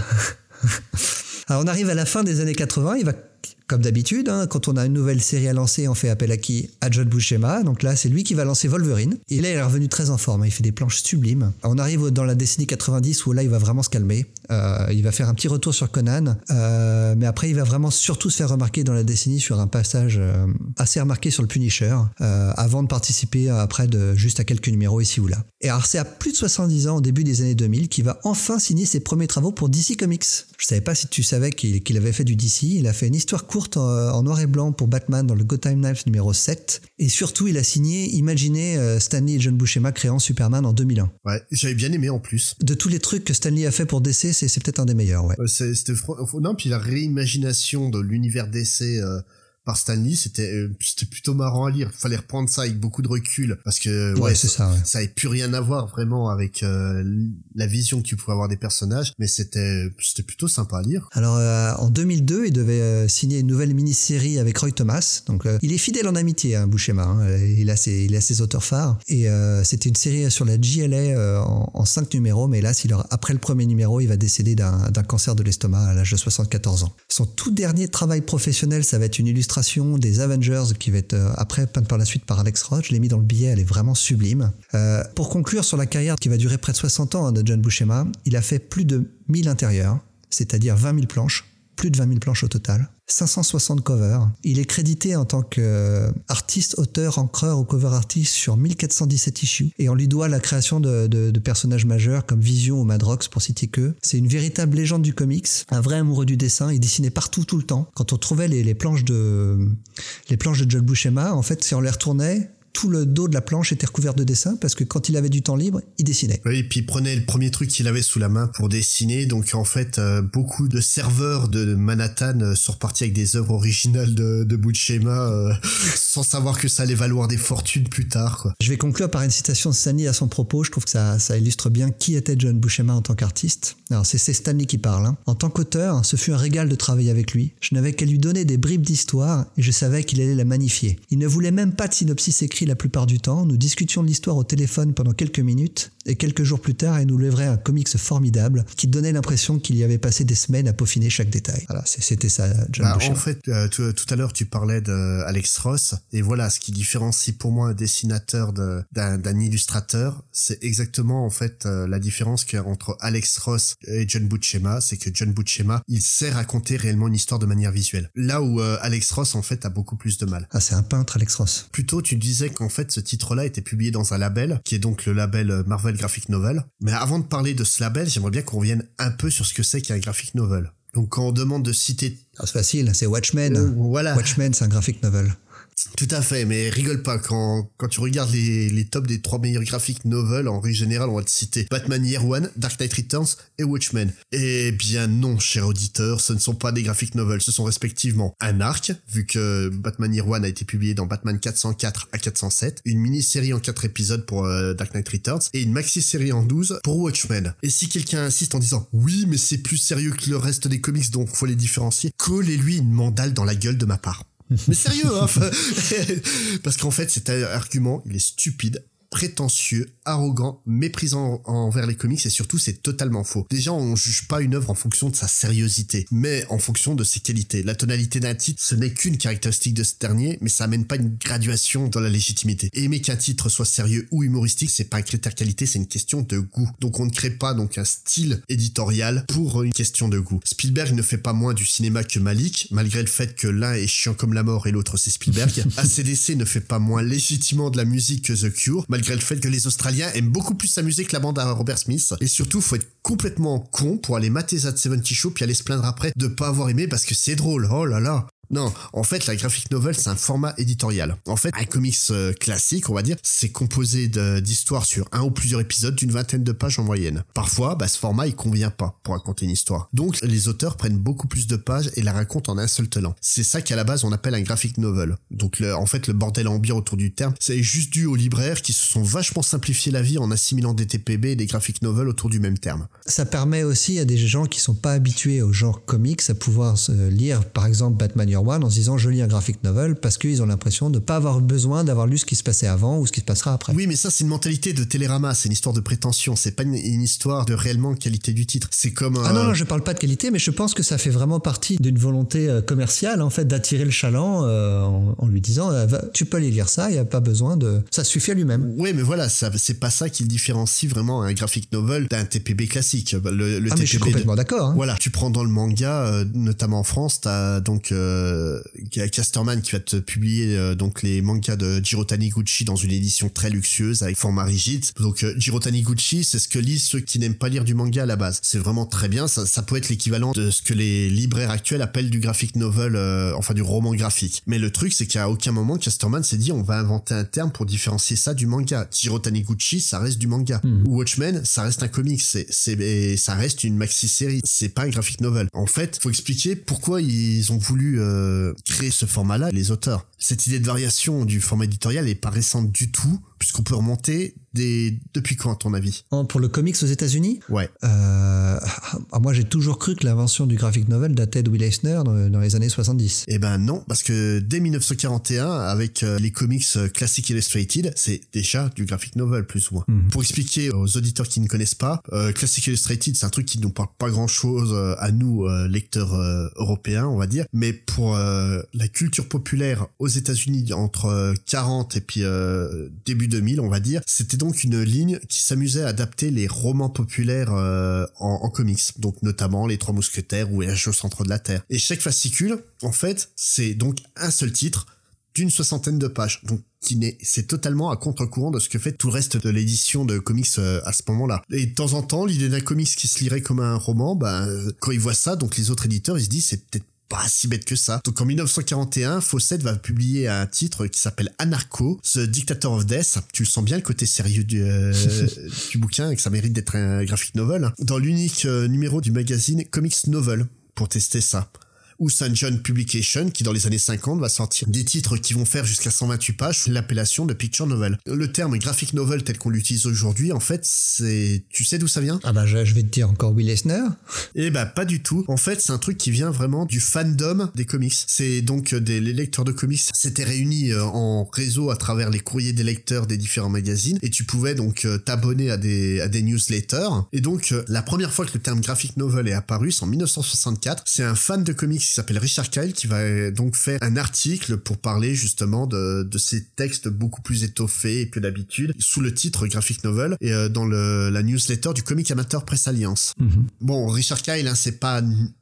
Alors on arrive à la fin des années 80. Il va, comme d'habitude, hein, quand on a une nouvelle série à lancer, on fait appel à qui? À John Buscema. Donc là, c'est lui qui va lancer Wolverine. Et là, il est revenu très en forme. Il fait des planches sublimes. On arrive dans la décennie 90 où là, il va vraiment se calmer. Euh, il va faire un petit retour sur Conan. Euh, mais après, il va vraiment surtout se faire remarquer dans la décennie sur un passage euh, assez remarqué sur le Punisher, avant de participer après de juste à quelques numéros ici ou là. Et alors, c'est à plus de 70 ans, au début des années 2000, qu'il va enfin signer ses premiers travaux pour DC Comics. Je savais pas si tu savais qu'il avait fait du DC. Il a fait une histoire courte en, en noir et blanc pour Batman dans le Gotham Knives numéro 7. Et surtout, il a signé Imaginez Stanley et John Buscema créant Superman en 2001. Ouais, j'avais bien aimé en plus. De tous les trucs que Stanley a fait pour DC, c'est peut-être un des meilleurs, ouais. Euh, non, puis la réimagination de l'univers d'essai euh, par Stanley, c'était euh, c'était plutôt marrant à lire. Fallait reprendre ça avec beaucoup de recul parce que Ouais, c'est ça, ouais. ça avait plus rien à voir vraiment avec euh, la vision que tu pouvais avoir des personnages, mais c'était c'était plutôt sympa à lire. Alors euh, en 2002, il devait signer une nouvelle mini-série avec Roy Thomas. Donc il est fidèle en amitié, hein, Buscema. hein. Il a ses, il a ses auteurs phares. Et c'était une série sur la GLA euh, en, en cinq numéros. Mais là, aura- après le premier numéro, il va décéder d'un cancer de l'estomac à l'âge de 74 ans. Son tout dernier travail professionnel, ça va être une illustration des Avengers qui va être euh, après peinte par la suite par Alex Roth. Je l'ai mis dans le billet, elle est vraiment sublime. Euh, pour conclure sur la carrière qui va durer près de 60 ans hein, de John Buscema, il a fait plus de 1000 intérieurs, c'est-à-dire 20 000 planches, plus de 20 000 planches au total, 560 covers. Il est crédité en tant qu'artiste, auteur, encreur ou cover artist sur 1417 issues et on lui doit la création de, personnages majeurs comme Vision ou Madrox pour citer que. C'est une véritable légende du comics, un vrai amoureux du dessin. Il dessinait partout tout le temps. Quand on trouvait les, planches de les planches de John Buscema, en fait, si on les retournait, tout le dos de la planche était recouvert de dessins parce que quand il avait du temps libre, il dessinait. Oui, et puis il prenait le premier truc qu'il avait sous la main pour dessiner. Donc en fait, euh, beaucoup de serveurs de Manhattan euh, sont repartis avec des œuvres originales de, de bout de schéma, euh, sans savoir que ça allait valoir des fortunes plus tard. Quoi. Je vais conclure par une citation de Stanley à son propos. Je trouve que ça, ça illustre bien qui était John Buscema en tant qu'artiste. Alors, c'est c'est Stanley qui parle. hein. En tant qu'auteur, ce fut un régal de travailler avec lui. Je n'avais qu'à lui donner des bribes d'histoire et je savais qu'il allait la magnifier. Il ne voulait même pas de synopsis écrit la plupart du temps. Nous discutions de l'histoire au téléphone pendant quelques minutes et quelques jours plus tard, il nous livrait un comics formidable qui donnait l'impression qu'il y avait passé des semaines à peaufiner chaque détail. Voilà, c'était ça, John Bah, en fait, euh, tout, tout à l'heure, tu parlais de Alex Ross, et voilà, ce qui différencie pour moi un dessinateur de- d'un d'un illustrateur, c'est exactement en fait euh, la différence qu'il y a entre Alex Ross et John Buscema, c'est que John Buscema, il sait raconter réellement une histoire de manière visuelle. Là où euh, Alex Ross en fait a beaucoup plus de mal. Ah, c'est un peintre, Alex Ross. Plutôt, tu disais qu'en fait, ce titre-là était publié dans un label, qui est donc le label euh, Marvel Graphic Novel. Mais avant de parler de ce label, j'aimerais bien qu'on revienne un peu sur ce que c'est qu'un graphic novel. Donc, quand on demande de citer... Ah, c'est facile, c'est Watchmen. Euh, voilà. Watchmen, c'est un graphic novel. Tout à fait, mais rigole pas quand, quand tu regardes les, les tops des trois meilleurs graphiques novels, en règle générale, on va te citer Batman Year One, Dark Knight Returns et Watchmen. Eh bien non, cher auditeur, ce ne sont pas des graphiques novels, ce sont respectivement un arc, vu que Batman Year One a été publié dans Batman 404 à 407, une mini-série en 4 épisodes pour euh, Dark Knight Returns et une maxi-série en 12 pour Watchmen. Et si quelqu'un insiste en disant oui, mais c'est plus sérieux que le reste des comics donc faut les différencier, collez-lui une mandale dans la gueule de ma part. Mais sérieux, hein Parce qu'en fait, cet argument, il est stupide, prétentieux, arrogant, méprisant envers les comics et surtout c'est totalement faux. Déjà on juge pas une œuvre en fonction de sa sériosité, mais en fonction de ses qualités. La tonalité d'un titre, ce n'est qu'une caractéristique de ce dernier, mais ça amène pas une graduation dans la légitimité. aimer qu'un titre soit sérieux ou humoristique, c'est pas un critère qualité, c'est une question de goût. Donc on ne crée pas donc un style éditorial pour une question de goût. Spielberg ne fait pas moins du cinéma que Malik, malgré le fait que l'un est chiant comme la mort et l'autre c'est Spielberg. ACDC ne fait pas moins légitimement de la musique que The Cure, malgré le fait que les Australiens aiment beaucoup plus sa musique que la bande à Robert Smith. Et surtout, faut être complètement con pour aller mater That 70 Show puis aller se plaindre après de pas avoir aimé parce que c'est drôle. Oh là là. Non, en fait, la graphic novel, c'est un format éditorial. En fait, un comics euh, classique, on va dire, c'est composé d'histoires sur un ou plusieurs épisodes d'une vingtaine de pages en moyenne. Parfois, bah, ce format, il convient pas pour raconter une histoire. Donc, les auteurs prennent beaucoup plus de pages et la racontent en un seul tenant. C'est ça qu'à la base, on appelle un graphic novel. Donc, en fait, le bordel ambiant autour du terme, c'est juste dû aux libraires qui se sont vachement simplifiés la vie en assimilant des TPB et des graphic novels autour du même terme. Ça permet aussi à des gens qui sont pas habitués au genre comics à pouvoir lire, par exemple, Batman One en se disant je lis un graphic novel parce qu'ils ont l'impression de ne pas avoir besoin d'avoir lu ce qui se passait avant ou ce qui se passera après. Oui, mais ça c'est une mentalité de Télérama, c'est une histoire de prétention, c'est pas une, histoire de réellement qualité du titre. C'est comme Ah non, non, je parle pas de qualité, mais je pense que ça fait vraiment partie d'une volonté euh, commerciale en fait d'attirer le chaland euh, en, lui disant euh, tu peux aller lire ça, il y a pas besoin de ça suffit à lui-même. Oui, mais voilà, c'est pas ça qui différencie vraiment un graphic novel d'un TPB classique. Le, ah, mais je suis complètement d'accord. Hein. Voilà, tu prends dans le manga, notamment en France, t'as donc Casterman qui va te publier euh, donc les mangas de Jiro Taniguchi dans une édition très luxueuse avec format rigide. Donc euh, Jiro Taniguchi, c'est ce que lisent ceux qui n'aiment pas lire du manga à la base. C'est vraiment très bien, ça, ça peut être l'équivalent de ce que les libraires actuels appellent du graphic novel, euh, enfin du roman graphique. Mais le truc, c'est qu'à aucun moment Casterman s'est dit on va inventer un terme pour différencier ça du manga. Jiro Taniguchi, ça reste du manga. Hmm. Watchmen, ça reste un comic, c'est, c'est, ça reste une maxi-série. C'est pas un graphic novel. En fait, faut expliquer pourquoi ils ont voulu euh, créer ce format-là, les auteurs. Cette idée de variation du format éditorial est pas récente du tout, puisqu'on peut remonter des... depuis quand, à ton avis? Pour le comics aux États-Unis? Ouais. Euh... Ah, moi, j'ai toujours cru que l'invention du graphic novel datait de Will Eisner dans, les années 70. Eh ben non, parce que dès 1941, avec euh, les comics euh, Classic Illustrated, c'est déjà du graphic novel, plus ou moins. Mhm. Pour expliquer aux auditeurs qui ne connaissent pas, euh, Classic Illustrated, c'est un truc qui nous parle pas grand-chose à nous, lecteurs européens, on va dire, mais pour la culture populaire aux États-Unis entre 40 et puis début 2000, on va dire, c'était donc une ligne qui s'amusait à adapter les romans populaires euh, en, comics, donc notamment Les Trois Mousquetaires ou H au centre de la Terre. Et chaque fascicule, en fait, c'est donc un seul titre d'une soixantaine de pages. Donc c'est totalement à contre-courant de ce que fait tout le reste de l'édition de comics euh, à ce moment-là. Et de temps en temps, l'idée d'un comics qui se lirait comme un roman, ben quand ils voient ça, donc les autres éditeurs, ils se disent c'est peut-être pas si bête que ça. Donc en 1941, Fawcett va publier un titre qui s'appelle Anarcho, The Dictator of Death. Tu le sens bien le côté sérieux du, euh, du bouquin et que ça mérite d'être un graphic novel. Dans l'unique euh, numéro du magazine Comics Novel pour tester ça ou St. John Publication qui dans les années 50 va sortir des titres qui vont faire jusqu'à 128 pages l'appellation de picture novel. Le terme graphic novel tel qu'on l'utilise aujourd'hui, en fait, c'est... Tu sais d'où ça vient? Ah bah je, vais te dire encore Will Eisner. Eh bah pas du tout. En fait, c'est un truc qui vient vraiment du fandom des comics. C'est donc euh, des les lecteurs de comics s'étaient réunis euh, en réseau à travers les courriers des lecteurs des différents magazines et tu pouvais donc euh, t'abonner à des, à des newsletters. Et donc la première fois que le terme graphic novel est apparu, c'est en 1964. C'est un fan de comics qui s'appelle Richard Kyle qui va donc faire un article pour parler justement de, de ces textes beaucoup plus étoffés que d'habitude sous le titre graphic novel et euh, dans le, la newsletter du Comic Amateur Press Alliance. Mhm. Bon, Richard Kyle, hein, c'est pas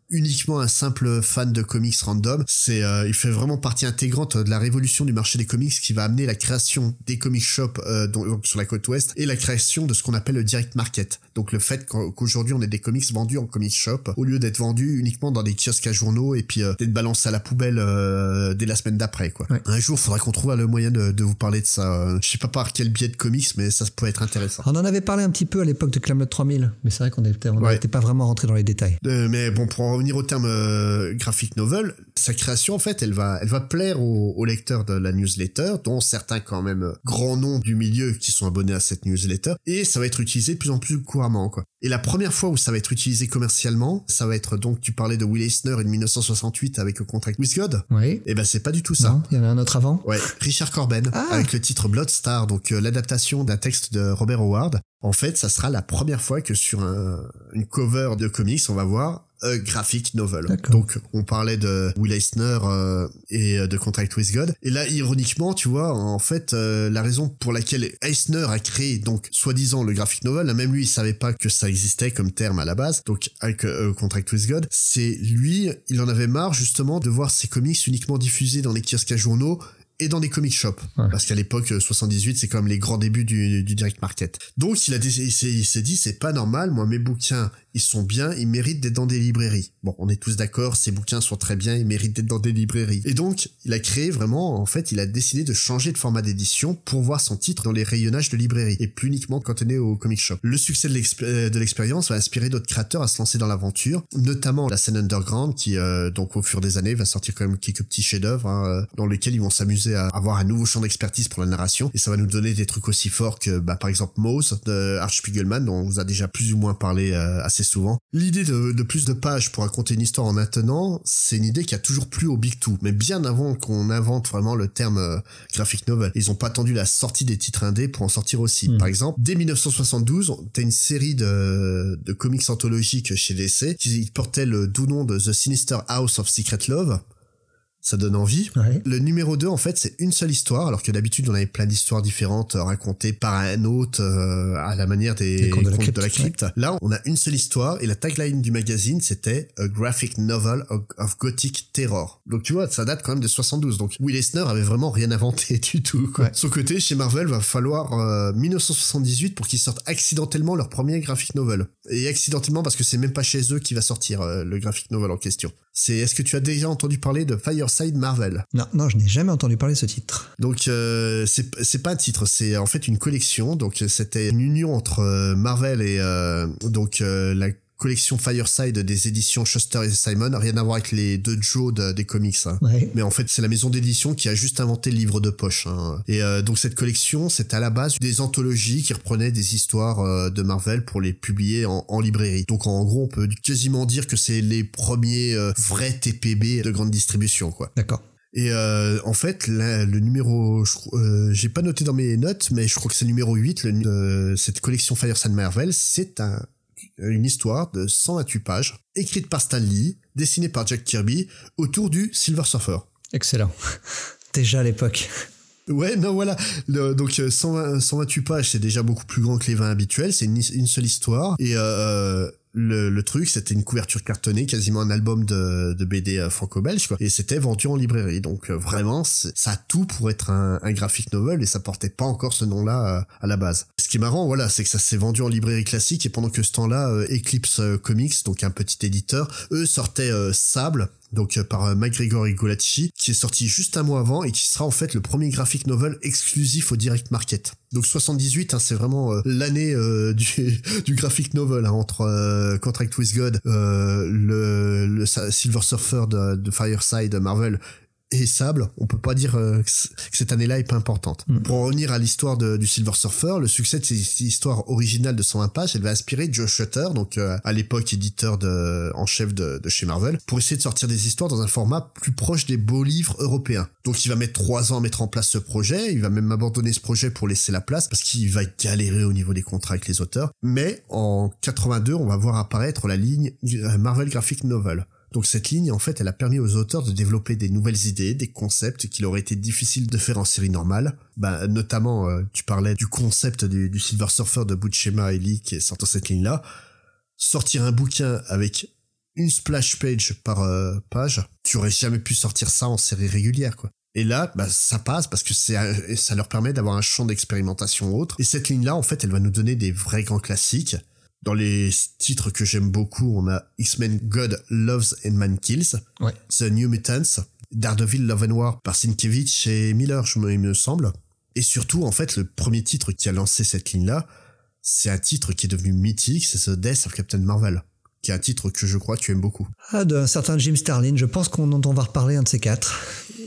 uniquement un simple fan de comics random. C'est, euh, il fait vraiment partie intégrante de la révolution du marché des comics qui va amener la création des comic shops euh, donc, sur la côte ouest et la création de ce qu'on appelle le direct market. Donc le fait qu'aujourd'hui on ait des comics vendus en comic shop au lieu d'être vendus uniquement dans des kiosques à journaux et puis euh, d'être balancés à la poubelle euh, dès la semaine d'après quoi. Un jour, il faudra qu'on trouve le moyen de, de, vous parler de ça. Je sais pas par quel biais de comics, mais ça pourrait être intéressant. On en avait parlé un petit peu à l'époque de Camelot 3000, mais c'est vrai qu'on n'était pas vraiment rentré dans les détails. mais bon, pour revenir au terme euh, graphic novel, sa création en fait, elle va, elle va plaire aux, lecteurs de la newsletter, dont certains quand même euh, grands noms du milieu qui sont abonnés à cette newsletter, et ça va être utilisé de plus en plus couramment quoi. Et la première fois où ça va être utilisé commercialement, ça va être donc tu parlais de Will Eisner en 1968 avec le Contract with God. Oui. Et eh ben c'est pas du tout ça. il y en a un autre avant. Ouais, Richard Corben ah. avec le titre Bloodstar, donc euh, l'adaptation d'un texte de Robert Howard. En fait, ça sera la première fois que sur un, une cover de comics, on va voir graphic novel. Donc on parlait de Will Eisner euh, et de Contract with God. Et là, ironiquement, tu vois, en fait, euh, la raison pour laquelle Eisner a créé donc soi-disant le graphic novel, même lui, il savait pas que ça existait comme terme à la base. Donc avec euh, Contract with God, c'est lui, il en avait marre justement de voir ses comics uniquement diffusés dans les kiosques à journaux et dans des comic shops. Parce qu'à l'époque, 78, c'est comme les grands débuts du, du direct market. Donc, il a il s'est dit, c'est pas normal, moi, mes bouquins, ils sont bien, ils méritent d'être dans des librairies. Bon, on est tous d'accord, ces bouquins sont très bien, ils méritent d'être dans des librairies. Et donc, il a créé vraiment, en fait, il a décidé de changer de format d'édition pour voir son titre dans les rayonnages de librairies et plus uniquement cantonné au comic shop. Le succès euh, de l'expérience va inspirer d'autres créateurs à se lancer dans l'aventure, notamment la scène underground qui, euh, donc, au fur des années, va sortir quand même quelques petits chefs-d'œuvre hein, euh, dans lesquels ils vont s'amuser à avoir un nouveau champ d'expertise pour la narration et ça va nous donner des trucs aussi forts que, bah, par exemple, Mose de Art Spiegelman dont on vous a déjà plus ou moins parlé assez souvent. L'idée de, plus de pages pour raconter une histoire en maintenant, c'est une idée qui a toujours plu au Big Two, mais bien avant qu'on invente vraiment le terme euh, graphic novel. Ils ont pas attendu la sortie des titres indés pour en sortir aussi. Hmm. Par exemple, dès 1972, t'as une série de, de comics anthologiques chez DC qui portait le doux nom de The Sinister House of Secret Love ça donne envie. Le numéro 2, en fait, c'est une seule histoire, alors que d'habitude, on avait plein d'histoires différentes euh, racontées par un autre euh, à la manière des, contes, de la crypte. Là, on a une seule histoire, et la tagline du magazine, c'était A Graphic Novel of Gothic Terror. Donc, tu vois, ça date quand même de 72. Donc, Will Eisner avait vraiment rien inventé du tout. Quoi. son côté, chez Marvel, va falloir 1978 euh, pour qu'ils sortent accidentellement leur premier graphic novel. Et accidentellement parce que c'est même pas chez eux qui va sortir le graphic novel en question. C'est est-ce que tu as déjà entendu parler de Fireside Marvel? Non, non, je n'ai jamais entendu parler de ce titre. Donc euh, c'est pas un titre, c'est en fait une collection. Donc c'était une union entre euh, Marvel et euh, donc euh, la collection Fireside des éditions Shuster et Simon, rien à voir avec les deux Joe des comics. Hein. Mais en fait, c'est la maison d'édition qui a juste inventé le livre de poche. Hein. Et euh, donc cette collection, c'est à la base des anthologies qui reprenaient des histoires euh, de Marvel pour les publier en, librairie. Donc en gros, on peut quasiment dire que c'est les premiers euh, vrais TPB de grande distribution, quoi. D'accord. Et en fait, le numéro, j'ai pas noté dans mes notes, mais je crois que c'est le numéro 8, le, cette collection Fireside Marvel, c'est un une histoire de 128 pages, écrite par Stan Lee, dessinée par Jack Kirby, autour du Silver Surfer. Excellent. Déjà à l'époque. Ouais, non, voilà. donc 128 pages, c'est déjà beaucoup plus grand que les 20 habituels. C'est une, seule histoire. Et euh, le, truc, c'était une couverture cartonnée, quasiment un album de, de BD euh, franco-belge, quoi. Et c'était vendu en librairie. Donc euh, vraiment, ça a tout pour être un, un graphic novel et ça portait pas encore ce nom-là euh, à la base. Ce qui est marrant, voilà, c'est que ça s'est vendu en librairie classique et pendant que ce temps-là, Eclipse Comics, donc un petit éditeur, eux sortaient Sable, donc par McGregor et Golacci, qui est sorti juste un mois avant et qui sera en fait le premier graphic novel exclusif au direct market. Donc 78, hein, c'est vraiment l'année du, graphic novel hein, entre euh, Contract with God, euh, le, Silver Surfer de Fireside Marvel et Sable, on peut pas dire euh, que cette année-là est pas importante. Mm. Pour revenir à l'histoire du Silver Surfer, le succès de cette histoire originale de 120 pages, elle va inspirer Joe Shutter, donc euh, à l'époque éditeur de, en chef de, de, chez Marvel, pour essayer de sortir des histoires dans un format plus proche des beaux livres européens. Donc il va mettre trois ans à mettre en place ce projet, il va même abandonner ce projet pour laisser la place parce qu'il va galérer au niveau des contrats avec les auteurs. Mais en 82, on va voir apparaître la ligne euh, Marvel Graphic Novel. Donc cette ligne, en fait, elle a permis aux auteurs de développer des nouvelles idées, des concepts qu'il aurait été difficile de faire en série normale. Bah, notamment, euh, tu parlais du concept du, Silver Surfer de Butchema et Lee qui est sorti cette ligne-là. Sortir un bouquin avec une splash page par euh, page, tu aurais jamais pu sortir ça en série régulière, quoi. Et là, bah, ça passe parce que c'est, ça leur permet d'avoir un champ d'expérimentation autre. Et cette ligne-là, en fait, elle va nous donner des vrais grands classiques. Dans les titres que j'aime beaucoup, on a X-Men God Loves and Man Kills, Ouais. The New Mutants, Daredevil Love and War par Sienkiewicz et Miller, je me, il me semble. Et surtout, en fait, le premier titre qui a lancé cette ligne-là, c'est un titre qui est devenu mythique, c'est The Death of Captain Marvel, qui est un titre que je crois que tu aimes beaucoup. Ah, d'un certain Jim Starlin, je pense qu'on on va reparler un de ces quatre.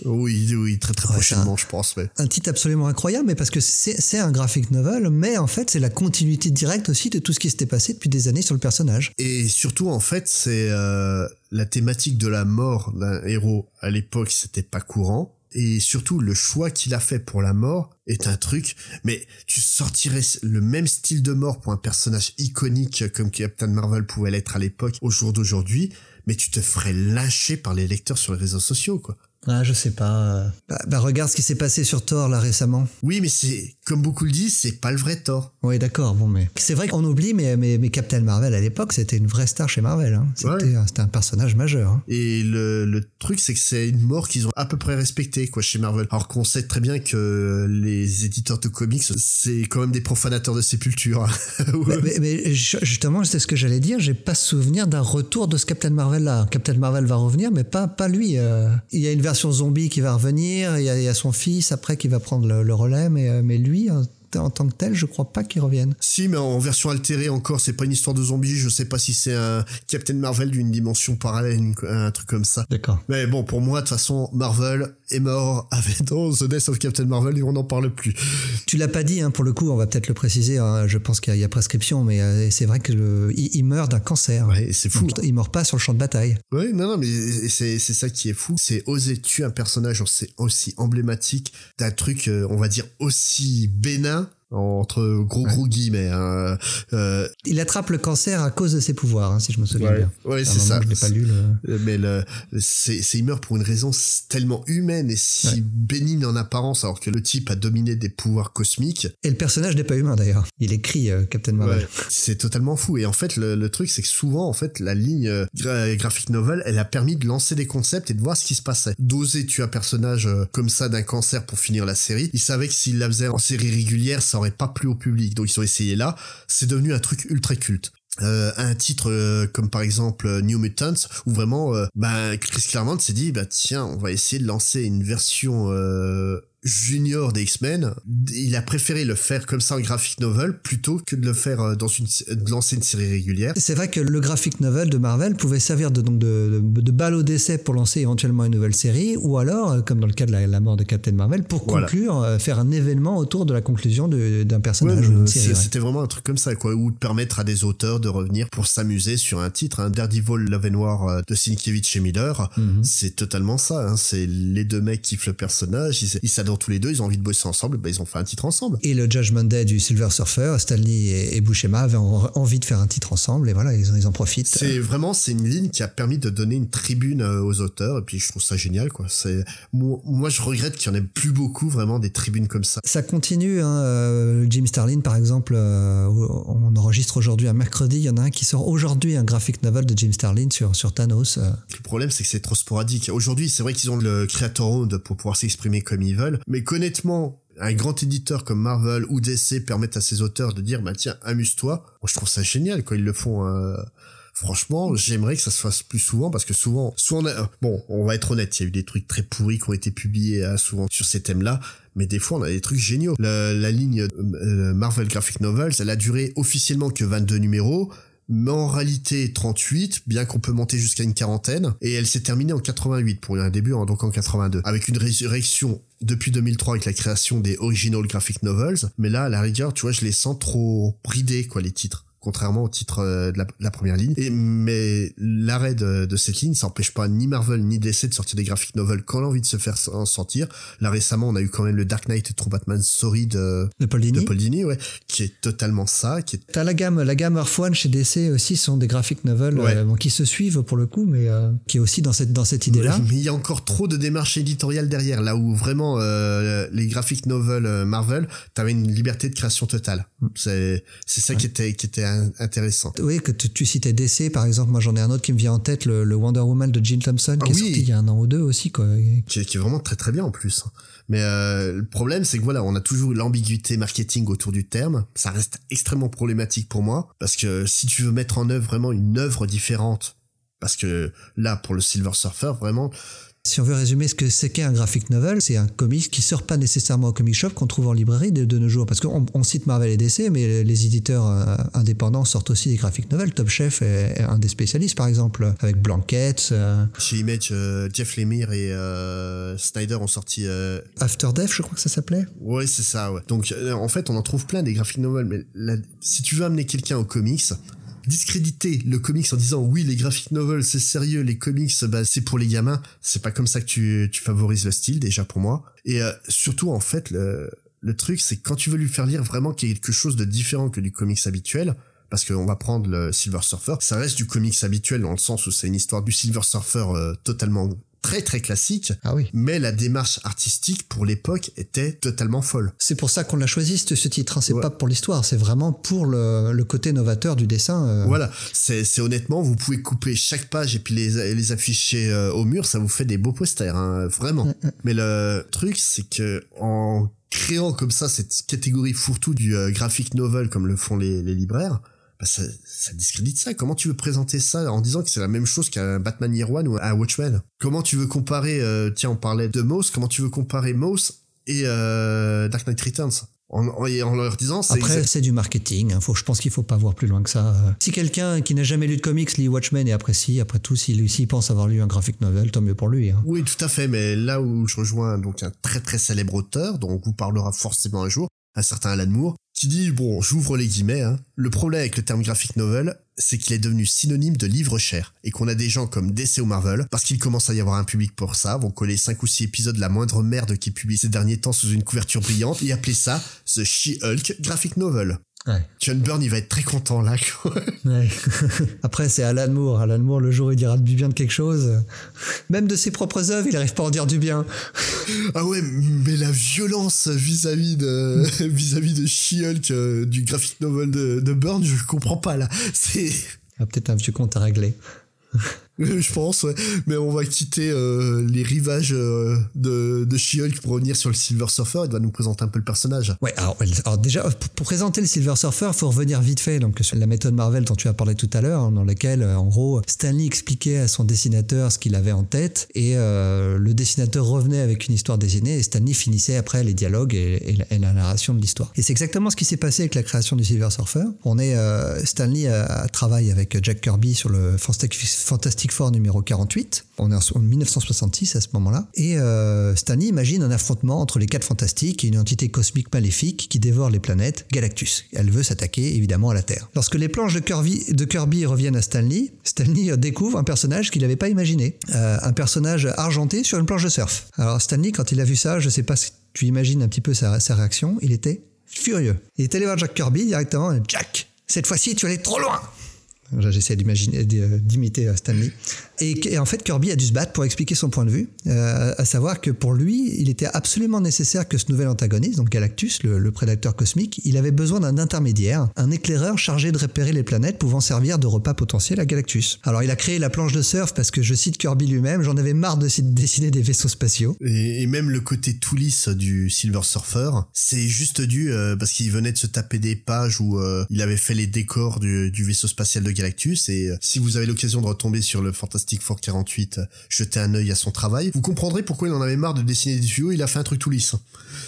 Oui, oui, très très Ouais, prochainement, je pense. Ouais. Un titre absolument incroyable, mais parce que c'est c'est un graphic novel, mais en fait, c'est la continuité directe aussi de tout ce qui s'était passé depuis des années sur le personnage. Et surtout, en fait, c'est euh, la thématique de la mort d'un héros à l'époque, c'était pas courant. Et surtout, le choix qu'il a fait pour la mort est un truc. Mais tu sortirais le même style de mort pour un personnage iconique comme Captain Marvel pouvait l'être à l'époque, au jour d'aujourd'hui, mais tu te ferais lyncher par les lecteurs sur les réseaux sociaux, quoi. Ah, je sais pas. Bah, bah, regarde ce qui s'est passé sur Thor là récemment. Oui, mais c'est, comme beaucoup le disent, c'est pas le vrai Thor. Oui, d'accord, bon, mais c'est vrai qu'on oublie, mais, mais, mais Captain Marvel à l'époque, c'était une vraie star chez Marvel. Hein. C'était Ouais. un personnage majeur. hein. Et le, le truc, c'est que c'est une mort qu'ils ont à peu près respectée, quoi, chez Marvel. Alors qu'on sait très bien que les éditeurs de comics, c'est quand même des profanateurs de sépulture. hein. Mais, mais- mais ju- justement, c'est ce que j'allais dire. J'ai pas souvenir d'un retour de ce Captain Marvel là. Captain Marvel va revenir, mais pas pas lui. euh. Il y a une version zombie qui va revenir. Il y a, il y a son fils après qui va prendre le, le relais, mais euh, mais lui en, en tant que tel, je crois pas qu'il revienne. si, mais en version altérée encore, c'est pas une histoire de zombies. Je sais pas si c'est un Captain Marvel d'une dimension parallèle, un truc comme ça. D'accord. Mais bon, pour moi, de toute façon, Marvel est mort avec dans The Death of Captain Marvel et on n'en parle plus. Tu l'as pas dit, hein, pour le coup, on va peut-être le préciser. hein, je pense qu'il y, a- il y a prescription, mais euh, c'est vrai que le- il, il meurt d'un cancer. Ouais, c'est fou. Donc, il meurt pas sur le champ de bataille. Oui, non, non, mais c'est ça qui est fou. C'est oser tuer un personnage c'est aussi emblématique d'un truc, euh, on va dire, aussi bénin, entre gros gros guillemets. hein. Euh, Il attrape le cancer à cause de ses pouvoirs, hein, si je me souviens ouais, bien. un c'est ça. Je pas lu le. Euh, Mais le, c'est, c'est, il meurt pour une raison tellement humaine et si Ouais. bénigne en apparence, alors que le type a dominé des pouvoirs cosmiques. Et le personnage n'est pas humain d'ailleurs. Il écrit euh, Captain Marvel. C'est totalement fou. Et en fait, le, le truc, c'est que souvent, en fait, la ligne euh, gra- graphic novel, elle a permis de lancer des concepts et de voir ce qui se passait. D'oser tuer un personnage euh, comme ça d'un cancer pour finir la série. Ils savaient que s'ils la faisaient en série régulière, ça aurait pas plu au public. Donc ils ont essayé là. C'est devenu un truc ultra culte. Euh, un titre euh, comme par exemple euh, New Mutants où vraiment euh, ben Chris Claremont s'est dit bah tiens on va essayer de lancer une version junior des X-Men il a préféré le faire comme ça en graphic novel plutôt que de le faire euh, dans une de lancer une série régulière C'est vrai que le graphic novel de Marvel pouvait servir de, donc de, de, de balle au décès pour lancer éventuellement une nouvelle série, ou alors, euh, comme dans le cas de la, la mort de Captain Marvel, pour Voilà. conclure, euh, faire un événement autour de la conclusion d'un personnage ou Ouais, d'une c'est- série. ouais. C'était vraiment un truc comme ça, quoi, ou de permettre à des auteurs de revenir pour s'amuser sur un titre. Hein. Daredevil Love and War de Sienkiewicz et Miller, Mhm. c'est totalement ça. Hein. C'est les deux mecs qui kiffent le personnage, ils ils tous les deux, ils ont envie de bosser ensemble, bah, ils ont fait un titre ensemble. Et le Judgment Day du Silver Surfer, Stanley et, et Buscema avaient en- envie de faire un titre ensemble, et voilà, ils, en- ils en profitent. C'est vraiment, c'est une ligne qui a permis de donner une tribune euh, aux auteurs, et puis je trouve ça génial, quoi. C'est moi, moi, je regrette qu'il y en ait plus beaucoup vraiment des tribunes comme ça. Ça continue, hein, euh, Jim Starlin par exemple, euh, on enregistre aujourd'hui un mercredi, il y en a un qui sort aujourd'hui, un graphic novel de Jim Starlin sur, sur Thanos. Le problème, c'est que c'est trop sporadique. Aujourd'hui, c'est vrai qu'ils ont le Creator Owned pour pouvoir s'exprimer comme ils veulent, mais qu'honnêtement, un grand éditeur comme Marvel ou DC permettent à ses auteurs de dire, bah tiens, amuse-toi. Moi, je trouve ça génial quand ils le font. euh, Franchement, j'aimerais que ça se fasse plus souvent parce que souvent, soit on a, bon, on va être honnête, il y a eu des trucs très pourris qui ont été publiés euh, souvent sur ces thèmes-là, mais des fois on a des trucs géniaux. La, la ligne euh, Marvel Graphic Novels, elle a duré officiellement que 22 numéros, mais en réalité 38, bien qu'on peut monter jusqu'à une quarantaine, et elle s'est terminée en 88 pour un début, hein, donc en 82, avec une résurrection depuis 2003 avec la création des Original Graphic Novels, mais là, à la rigueur, tu vois, je les sens trop bridés, quoi, les titres contrairement au titre euh, de la, de la première ligne. Et, mais l'arrêt de, de cette ligne, ça n'empêche pas ni Marvel ni DC de sortir des graphic novels quand on a envie de se faire en sortir. Là récemment, on a eu quand même le Dark Knight et True Batman Story de, De Paul Dini. de Paul Dini, ouais, qui est totalement ça, qui est T'as la gamme, la gamme Earth One chez DC aussi sont des graphic novels Ouais. euh, bon, qui se suivent pour le coup, mais euh, qui est aussi dans cette dans cette idée-là. Mais il y a encore trop de démarches éditoriales derrière, là où vraiment euh, les graphic novels Marvel, t'avais une liberté de création totale. C'est c'est ça qui était qui était intéressant. Oui, que tu, citais DC, par exemple. Moi, j'en ai un autre qui me vient en tête, le, Wonder Woman de Jill Thompson, qui ah est sorti il y a un an ou deux aussi, quoi. Qui, est vraiment très très bien en plus. Mais euh, le problème, c'est que voilà, on a toujours l'ambiguïté marketing autour du terme. Ça reste extrêmement problématique pour moi, parce que si tu veux mettre en œuvre vraiment une œuvre différente, parce que là, pour le Silver Surfer, vraiment, si on veut résumer ce que c'est qu'un graphic novel, c'est un comics qui sort pas nécessairement au comic shop, qu'on trouve en librairie de, nos jours. Parce qu'on on cite Marvel et DC, mais les éditeurs euh, indépendants sortent aussi des graphic novels. Top Chef est, un des spécialistes, par exemple, avec Blanket. Euh. Chez Image, euh, Jeff Lemire et Snyder ont sorti... After Death, je crois que ça s'appelait Ouais, c'est ça, ouais. Donc, en fait, on en trouve plein des graphic novels, mais si tu veux amener quelqu'un au comics, discréditer le comics en disant oui les graphic novels c'est sérieux les comics bah, c'est pour les gamins. C'est pas comme ça que tu, tu favorises le style déjà pour moi. Et euh, surtout en fait le, le truc c'est quand tu veux lui faire lire vraiment quelque chose de différent que du comics habituel parce qu'on va prendre le Silver Surfer, ça reste du comics habituel dans le sens où c'est une histoire du Silver Surfer euh, totalement très très classique. Ah oui. Mais la démarche artistique pour l'époque était totalement folle. C'est pour ça qu'on l'a choisi ce, titre. Hein. C'est pas pour l'histoire, c'est vraiment pour le, côté novateur du dessin. Euh. Voilà. C'est honnêtement, vous pouvez couper chaque page et puis les, les afficher euh, au mur, ça vous fait des beaux posters, hein, vraiment. Mm, mm. Mais le truc, c'est que en créant comme ça cette catégorie fourre-tout du euh, graphic novel comme le font les, les libraires, bah, ça, ça, discrédite ça. Comment tu veux présenter ça en disant que c'est la même chose qu'un Batman Year One ou un Watchmen? Comment tu veux comparer, euh, tiens, on parlait de Moss, comment tu veux comparer Moss et euh, Dark Knight Returns? En, en, leur disant après c'est du marketing hein. faut je pense qu'il faut pas voir plus loin que ça si quelqu'un qui n'a jamais lu de comics lit Watchmen et apprécie après tout s'il pense avoir lu un graphic novel tant mieux pour lui hein. oui tout à fait mais là où je rejoins donc un très très célèbre auteur dont on vous parlera forcément un jour un certain Alan Moore qui dit, bon, j'ouvre les guillemets, hein, le problème avec le terme graphic novel, c'est qu'il est devenu synonyme de livre cher, et qu'on a des gens comme DC ou Marvel, parce qu'il commence à y avoir un public pour ça, vont coller 5 ou 6 épisodes de la moindre merde qui publie ces derniers temps sous une couverture brillante, et appeler ça The She-Hulk Graphic Novel. Ouais. John Byrne, il va être très content là. ouais. Après, c'est Alan Moore. Alan Moore, le jour où il dira du bien de quelque chose, même de ses propres œuvres, il n'arrive pas à en dire du bien. ah ouais, mais la violence vis-à-vis de vis-à-vis de She-Hulk, euh, du graphic novel de, de Byrne, je comprends pas là. C'est. Il y a peut-être un vieux compte à régler. je pense, ouais. Mais on va quitter euh, les rivages euh, de, de She-Hulk pour revenir sur le Silver Surfer. Il va nous présenter un peu le personnage. Ouais, alors, déjà, pour, présenter le Silver Surfer, faut revenir vite fait donc, sur la méthode Marvel dont tu as parlé tout à l'heure, hein, dans laquelle, euh, en gros, Stanley expliquait à son dessinateur ce qu'il avait en tête et le dessinateur revenait avec une histoire dessinée et Stanley finissait après les dialogues et, la, narration de l'histoire. Et c'est exactement ce qui s'est passé avec la création du Silver Surfer. On est, Stanley travaille avec Jack Kirby sur le Fantastic Numéro 48. On est en 1966 à ce moment-là. Et euh, Stanley imagine un affrontement entre les quatre fantastiques et une entité cosmique maléfique qui dévore les planètes, Galactus. Elle veut s'attaquer évidemment à la Terre. Lorsque les planches de Kirby, de Kirby reviennent à Stanley, Stanley découvre un personnage qu'il n'avait pas imaginé. Euh, un personnage argenté sur une planche de surf. Alors Stanley, quand il a vu ça, je sais pas si tu imagines un petit peu sa, sa réaction, il était furieux. Il est allé voir Jack Kirby directement. Jack, cette fois-ci, tu allais trop loin. J'essaie d'imaginer, d'imiter euh, Stanley. Et, en fait, Kirby a dû se battre pour expliquer son point de vue, euh, à savoir que pour lui, il était absolument nécessaire que ce nouvel antagoniste, donc Galactus, le, prédateur cosmique, il avait besoin d'un intermédiaire, un éclaireur chargé de repérer les planètes pouvant servir de repas potentiel à Galactus. Alors il a créé la planche de surf parce que je cite Kirby lui-même, j'en avais marre de dessiner des vaisseaux spatiaux. Et, même le côté tout lisse du Silver Surfer, c'est juste dû euh, parce qu'il venait de se taper des pages où euh, il avait fait les décors du, du vaisseau spatial de Galactus et si vous avez l'occasion de retomber sur le fantastique Fort 48 jeter un œil à son travail, vous comprendrez pourquoi il en avait marre de dessiner des tuyaux, il a fait un truc tout lisse.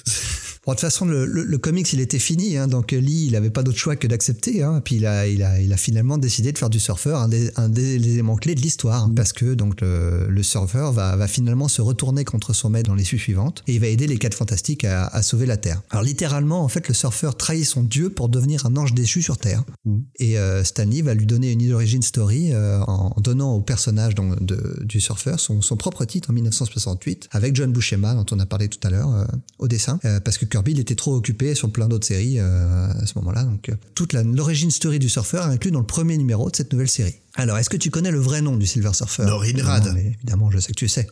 Bon, de toute façon, le, le, comics, il était fini, hein, donc Lee, il n'avait pas d'autre choix que d'accepter. Hein, puis il a, il, a, il a finalement décidé de faire du surfeur un des, un des éléments clés de l'histoire, mmh. parce que donc le, le surfeur va, va, finalement se retourner contre son maître dans les suivantes, et il va aider les quatre fantastiques à, à, sauver la Terre. Alors littéralement, en fait, le surfeur trahit son dieu pour devenir un ange déchu sur Terre. Mmh. Et euh, Stanley va lui donner une origin story euh, en donnant au personnage donc, de, du surfeur son, son, propre titre en 1968, avec John Buscema, dont on a parlé tout à l'heure, euh, au dessin, euh, parce que Kirby il était trop occupé sur plein d'autres séries euh, à ce moment-là. Donc euh, toute l'origine story du surfeur est inclue dans le premier numéro de cette nouvelle série. Alors, est-ce que tu connais le vrai nom du Silver Surfer? Norinrad. Évidemment, évidemment, je sais que tu sais.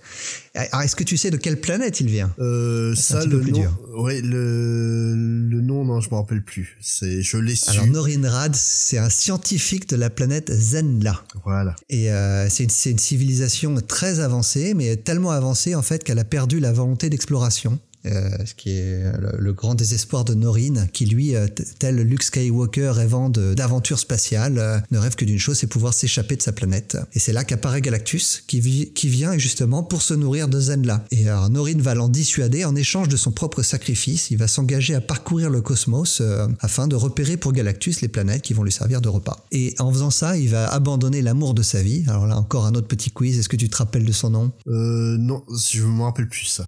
Alors, est-ce que tu sais de quelle planète il vient? Euh, Ça, le nom, ouais, le, le nom, non, je me rappelle plus. C'est, je l'ai su. Alors, Norinrad, c'est un scientifique de la planète Zenla. Voilà. Et euh, c'est une, c'est une civilisation très avancée, mais tellement avancée en fait qu'elle a perdu la volonté d'exploration. Euh, ce qui est le, grand désespoir de Norine, qui lui, euh, tel Luke Skywalker rêvant de- d'aventure spatiale, euh, ne rêve que d'une chose, c'est pouvoir s'échapper de sa planète. Et c'est là qu'apparaît Galactus, qui, vi- qui vient justement pour se nourrir de Zenla. Et alors, Norine va l'en dissuader en échange de son propre sacrifice. Il va s'engager à parcourir le cosmos euh, afin de repérer pour Galactus les planètes qui vont lui servir de repas. Et en faisant ça, il va abandonner l'amour de sa vie. Alors là, encore un autre petit quiz. Est-ce que tu te rappelles de son nom? Euh, non, je me rappelle plus ça.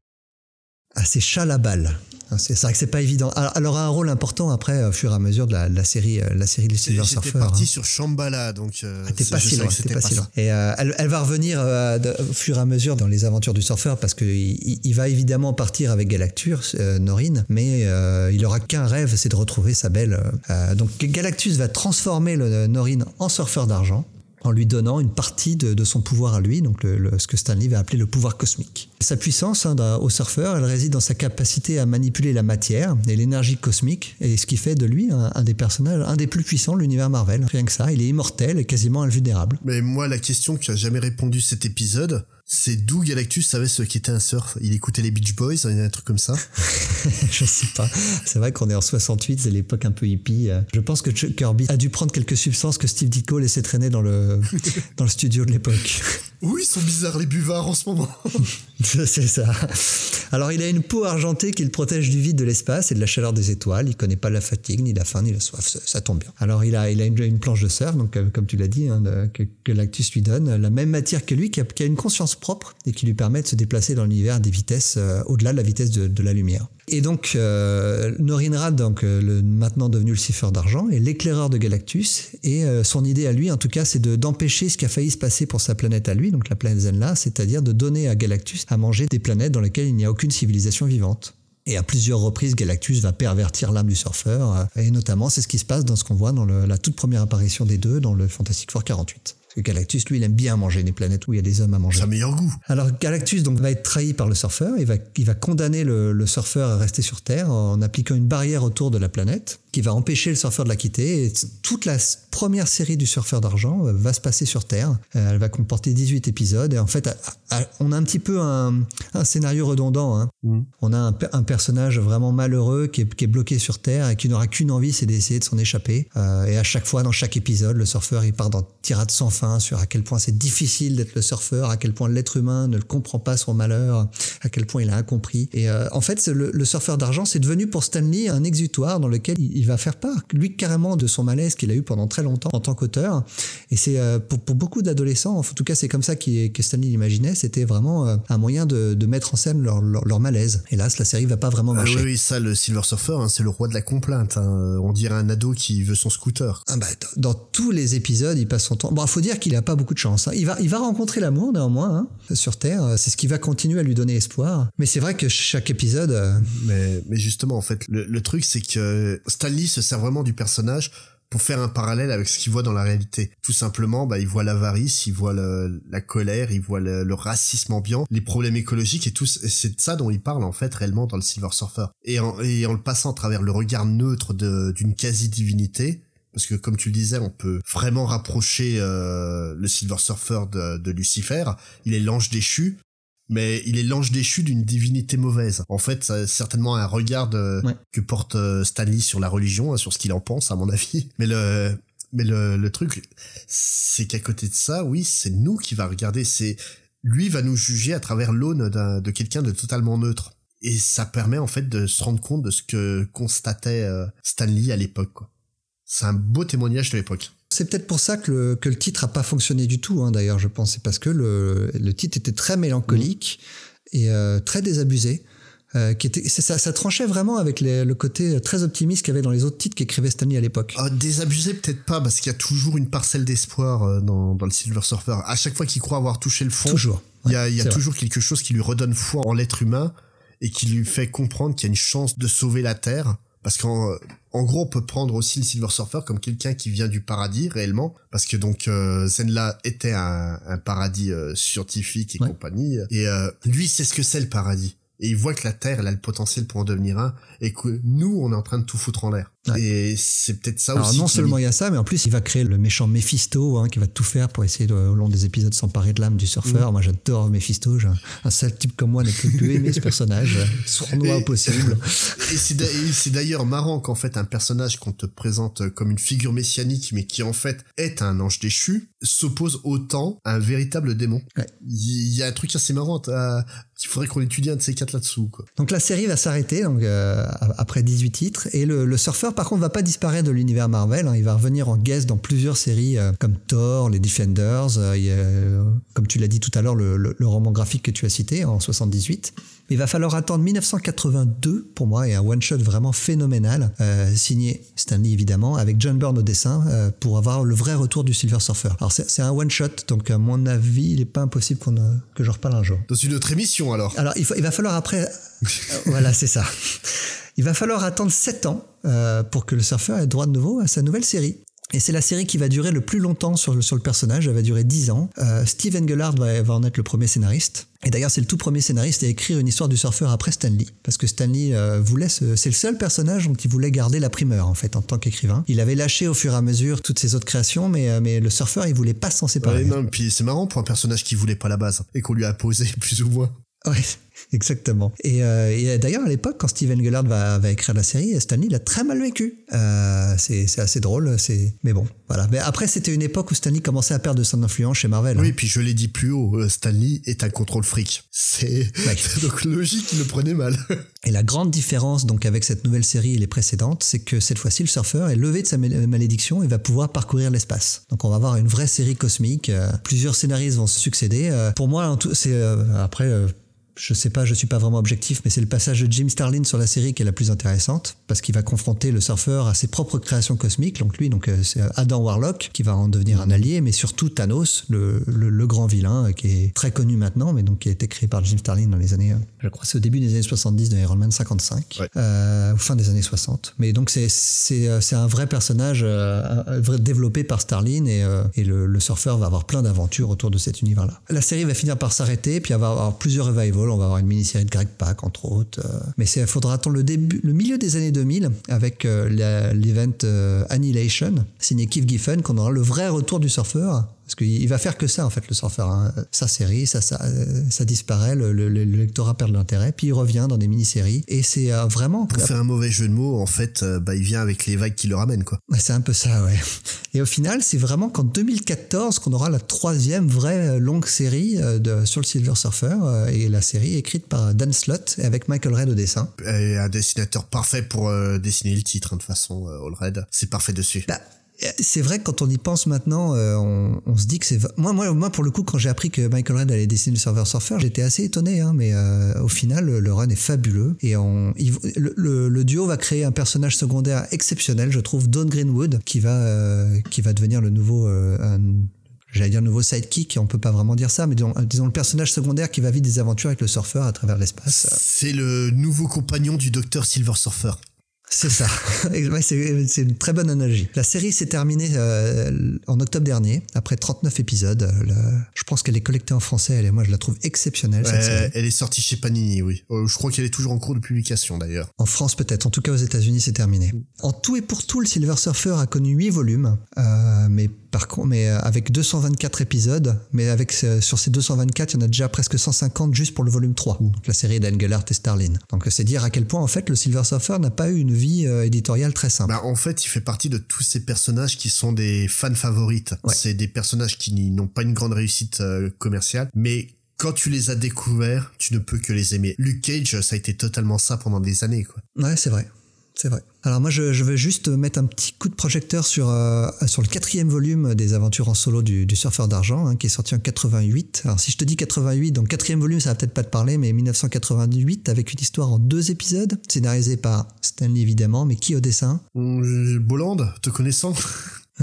Ah, c'est Chalabal. Ah, C'est vrai que c'est pas évident. Alors, elle aura un rôle important après, au fur et à mesure de la, de la série, euh, la série du Silver J'étais Surfer. parti hein. sur Shambhala, donc. euh, Ah, t'es pas si loin, que t'es pas si loin. Et euh, elle, elle va revenir euh, de- au fur et à mesure dans les aventures du surfeur parce qu'il il, il va évidemment partir avec Galactus, euh, Norine, mais euh, il aura qu'un rêve, c'est de retrouver sa belle. euh, euh, donc Galactus va transformer le Norine en surfeur d'argent en lui donnant une partie de, son pouvoir à lui, donc ce que Stanley va appeler le pouvoir cosmique. Sa puissance hein, au surfeur, elle réside dans sa capacité à manipuler la matière et l'énergie cosmique, et ce qui fait de lui un, un des personnages, un des plus puissants de l'univers Marvel. Rien que ça, il est immortel et quasiment invulnérable. Mais moi, la question qui a jamais répondu cet épisode, c'est d'où Galactus savait ce qu'était un surf. Il écoutait les Beach Boys, un truc comme ça. je sais pas. C'est vrai qu'on est en 68, c'est l'époque un peu hippie. Je pense que Chuck Kirby a dû prendre quelques substances que Steve Ditko laissait traîner dans le, dans le studio de l'époque. Oui, ils sont bizarres les buvards en ce moment. C'est ça. Alors, il a une peau argentée qui le protège du vide de l'espace et de la chaleur des étoiles. Il connaît pas la fatigue, ni la faim, ni la soif. Ça, ça tombe bien. Alors, il a, il a une, une planche de surf, donc euh, comme tu l'as dit, hein, que, que Lactus lui donne, la même matière que lui, qui a, qui a une conscience propre et qui lui permet de se déplacer dans l'univers des vitesses euh, au-delà de la vitesse de, la lumière. Et donc, euh, Norinrad, donc euh, maintenant devenu le siffleur d'argent, est l'éclaireur de Galactus. Et euh, son idée à lui, en tout cas, c'est de- d'empêcher ce qui a failli se passer pour sa planète à lui, donc la planète Zenla, c'est-à-dire de donner à Galactus à manger des planètes dans lesquelles il n'y a aucune civilisation vivante. Et à plusieurs reprises, Galactus va pervertir l'âme du surfeur. Et notamment, c'est ce qui se passe dans ce qu'on voit dans la toute première apparition des deux dans le Fantastic Four 48. Parce que Galactus, lui, il aime bien manger des planètes où il y a des hommes à manger. C'est un meilleur goût. Alors Galactus donc va être trahi par le surfeur, il va, il va condamner le, le surfeur à rester sur Terre en appliquant une barrière autour de la planète qui va empêcher le surfeur de la quitter. Et toute la première série du surfeur d'argent euh, va se passer sur Terre. Euh, Elle va comporter 18 épisodes et en fait on a un petit peu un, un scénario redondant. hein. On a un, pe- un personnage vraiment malheureux qui est, qui est bloqué sur Terre et qui n'aura qu'une envie, c'est d'essayer de s'en échapper. Euh, et à chaque fois, dans chaque épisode, le surfeur, il part dans tirade sans fin sur à quel point c'est difficile d'être le surfeur, à quel point l'être humain ne comprend pas son malheur, à quel point il a incompris. Et euh, en fait, le, le surfeur d'argent, c'est devenu pour Stanley un exutoire dans lequel il, il va faire part, lui carrément, de son malaise qu'il a eu pendant très longtemps en tant qu'auteur. Et c'est euh, pour, pour beaucoup d'adolescents, en tout cas, c'est comme ça que Stanley l'imaginait, c'était vraiment euh, un moyen de, de mettre en scène leur, leur, leur malaise. Hélas, la série va pas vraiment Ah marcher. oui, oui, ça, le Silver Surfer, hein, c'est le roi de la complainte. hein. On dirait un ado qui veut son scooter. Ah bah, dans tous les épisodes, il passe son temps. Bon, il faut dire qu'il a pas beaucoup de chance. hein. Il va, il va rencontrer l'amour néanmoins sur Terre. C'est ce qui va continuer à lui donner espoir. Mais c'est vrai que chaque épisode, euh, Mais, mais justement, en fait, le, le truc, c'est que Stanley se sert vraiment du personnage pour faire un parallèle avec ce qu'il voit dans la réalité. Tout simplement, bah, il voit l'avarice, il voit la colère, il voit le, racisme ambiant, les problèmes écologiques et tout. C'est de ça dont il parle, en fait, réellement dans le Silver Surfer. Et en, le passant à travers le regard neutre d'une quasi-divinité, parce que comme tu le disais, on peut vraiment rapprocher euh, le Silver Surfer de Lucifer. Il est l'ange déchu, mais il est l'ange déchu d'une divinité mauvaise. En fait, c'est certainement un regard de- Ouais. que porte euh, Stanley sur la religion, hein, sur ce qu'il en pense, à mon avis. Mais le, mais le, le truc, c'est qu'à côté de ça, oui, c'est nous qui va regarder. C'est lui va nous juger à travers l'aune de quelqu'un de totalement neutre. Et ça permet en fait de se rendre compte de ce que constatait euh, Stanley à l'époque. C'est un beau témoignage de l'époque. C'est peut-être pour ça que le, que le titre a pas fonctionné du tout. hein, D'ailleurs, je pense, c'est parce que le, le titre était très mélancolique et euh, très désabusé. euh, qui était, ça, ça tranchait vraiment avec les- le côté très optimiste qu'il y avait dans les autres titres qu'écrivait Stanley à l'époque. Ah, désabusé peut-être pas parce qu'il y a toujours une parcelle d'espoir euh, dans, dans le Silver Surfer. À chaque fois qu'il croit avoir touché le fond, Toujours. il y a, il y a vrai. toujours quelque chose qui lui redonne foi en l'être humain et qui lui fait comprendre qu'il y a une chance de sauver la Terre parce qu'en en gros, on peut prendre aussi le Silver Surfer comme quelqu'un qui vient du paradis réellement, parce que donc euh, Zenla était un, paradis euh, scientifique et compagnie, et euh, lui c'est ce que c'est le paradis. Et il voit que la Terre, elle a le potentiel pour en devenir un, et que nous, on est en train de tout foutre en l'air. Et c'est peut-être ça Alors aussi. Non seulement il y a ça, mais en plus il va créer le méchant Mephisto, hein, qui va tout faire pour essayer de, au long des épisodes s'emparer de l'âme du surfeur. Mm. Moi j'adore Mephisto, un, seul type comme moi n'a que plus aimer ce personnage, sournois au possible. Et c'est d'ailleurs marrant qu'en fait un personnage qu'on te présente comme une figure messianique, mais qui en fait est un ange déchu, s'oppose autant à un véritable démon. Il y a un truc assez marrant, il faudrait qu'on étudie un de ces quatre là-dessous. Donc la série va s'arrêter donc euh, après 18 titres, et le, le surfeur par contre, va pas disparaître de l'univers Marvel. Hein. Il va revenir en guest dans plusieurs séries euh, comme Thor, les Defenders, euh, euh, comme tu l'as dit tout à l'heure, le, roman graphique que tu as cité en 78. Il va falloir attendre 1982 pour moi et un one-shot vraiment phénoménal, signé Stanley évidemment, avec John Byrne au dessin, pour avoir le vrai retour du Silver Surfer. Alors c'est un one-shot, donc à mon avis, il n'est pas impossible qu'on que je reparle un jour. Dans une autre émission alors Alors il, il va falloir après... voilà, c'est ça. Il va falloir attendre 7 ans euh, pour que le surfeur ait droit de nouveau à sa nouvelle série. Et c'est la série qui va durer le plus longtemps sur le, sur le personnage, elle va durer 10 ans. Euh, Steve va, va, en être le premier scénariste. Et d'ailleurs, c'est le tout premier scénariste à écrire une histoire du surfeur après Stanley. Parce que Stanley euh, voulait, c'est le seul personnage dont il voulait garder la primeur, en fait, en tant qu'écrivain. Il avait lâché au fur et à mesure toutes ses autres créations, mais, mais le surfeur, il voulait pas s'en séparer. Ouais, non, puis c'est marrant pour un personnage qui voulait pas la base et qu'on lui a posé plus ou moins. Ouais, exactement. Et, euh, d'ailleurs, à l'époque, quand Steven Gellard va, va, écrire la série, Stanley l'a très mal vécu. Euh, c'est assez drôle, c'est mais bon, voilà. Mais après, c'était une époque où Stanley commençait à perdre de son influence chez Marvel. Oui, hein. puis je l'ai dit plus haut, euh, Stanley est un contrôle fric. C'est donc logique qu'il le prenait mal. et la grande différence donc avec cette nouvelle série et les précédentes, c'est que cette fois-ci, le surfeur est levé de sa malédiction et va pouvoir parcourir l'espace. Donc on va avoir une vraie série cosmique. Euh, plusieurs scénaristes vont se succéder. pour moi, c'est après je sais pas, je suis pas vraiment objectif, mais c'est le passage de Jim Starlin sur la série qui est la plus intéressante parce qu'il va confronter le surfeur à ses propres créations cosmiques. Donc lui, donc euh, c'est Adam Warlock qui va en devenir un allié, mais surtout Thanos, le, le, grand vilain euh, qui est très connu maintenant, mais donc qui a été créé par Jim Starlin dans les années, euh, je crois, c'est au début des années 70 de Iron Man 55, euh, fin des années 60. Mais donc c'est un vrai personnage euh, développé par Starlin et, et le, le surfeur va avoir plein d'aventures autour de cet univers-là. La série va finir par s'arrêter, puis il va avoir plusieurs revivals on va avoir une mini-série de Greg Pak, entre autres. Euh. Mais il faudra attendre le, le milieu des années 2000 avec euh, l'event euh, Annihilation, signé Keith Giffen, qu'on aura le vrai retour du surfeur parce qu'il va faire que ça, en fait, le surfeur. Hein. Sa série, ça, ça, ça disparaît, le, le, lectorat perd l'intérêt, puis il revient dans des mini-séries. Et c'est euh, vraiment... Pour faire un mauvais jeu de mots, en fait, euh, bah, il vient avec les vagues qui le ramènent, quoi. c'est un peu ça, ouais. Et au final, c'est vraiment qu'en 2014 qu'on aura la troisième vraie euh, longue série de, sur le Silver Surfer, et la série écrite par Dan Slott, avec Michael Red au dessin. Et un dessinateur parfait pour dessiner le titre, hein, de façon, All Red. C'est parfait dessus. Bah, c'est vrai que quand on y pense maintenant, euh, on, se dit que c'est moi, moi, moi pour le coup, quand j'ai appris que Michael Red allait dessiner le serveur Surfer, j'étais assez étonné, hein, mais euh, au final, le, run est fabuleux et le, duo va créer un personnage secondaire exceptionnel, je trouve, Don Greenwood, qui va euh, qui va devenir le nouveau j'allais dire nouveau sidekick, on peut pas vraiment dire ça, mais disons, disons, le personnage secondaire qui va vivre des aventures avec le surfeur à travers l'espace. C'est le nouveau compagnon du docteur Silver Surfer. C'est ça. c'est une très bonne analogie. La série s'est terminée euh, en octobre dernier, après 39 épisodes. je pense qu'elle est collectée en français, elle, moi je la trouve exceptionnelle. elle est sortie chez Panini, oui. Euh, je crois qu'elle est toujours en cours de publication d'ailleurs. En France peut-être, en tout cas aux États-Unis c'est terminé. En tout et pour tout, le Silver Surfer a connu 8 volumes, euh, mais par contre, mais avec 224 épisodes, mais avec sur ces 224, il y en a déjà presque 150 juste pour le volume 3, donc la série d'Engelhardt et Starlin. Donc c'est dire à quel point en fait le Silver Surfer n'a pas eu une vie euh, éditoriale très simple. Bah, en fait, il fait partie de tous ces personnages qui sont des fans favorites. C'est des personnages qui n'ont pas une grande réussite euh, commerciale, mais quand tu les as découverts, tu ne peux que les aimer. Luke Cage, ça a été totalement ça pendant des années, quoi. Ouais, c'est vrai. C'est vrai. Alors moi, je, je, veux juste mettre un petit coup de projecteur sur, euh, sur le quatrième volume des aventures en solo du, surfeur d'argent, hein, qui est sorti en 88. Alors si je te dis 88, donc quatrième volume, ça va peut-être pas te parler, mais 1988, avec une histoire en deux épisodes, scénarisé par Stanley évidemment, mais qui au dessin? Bolland, te connaissant?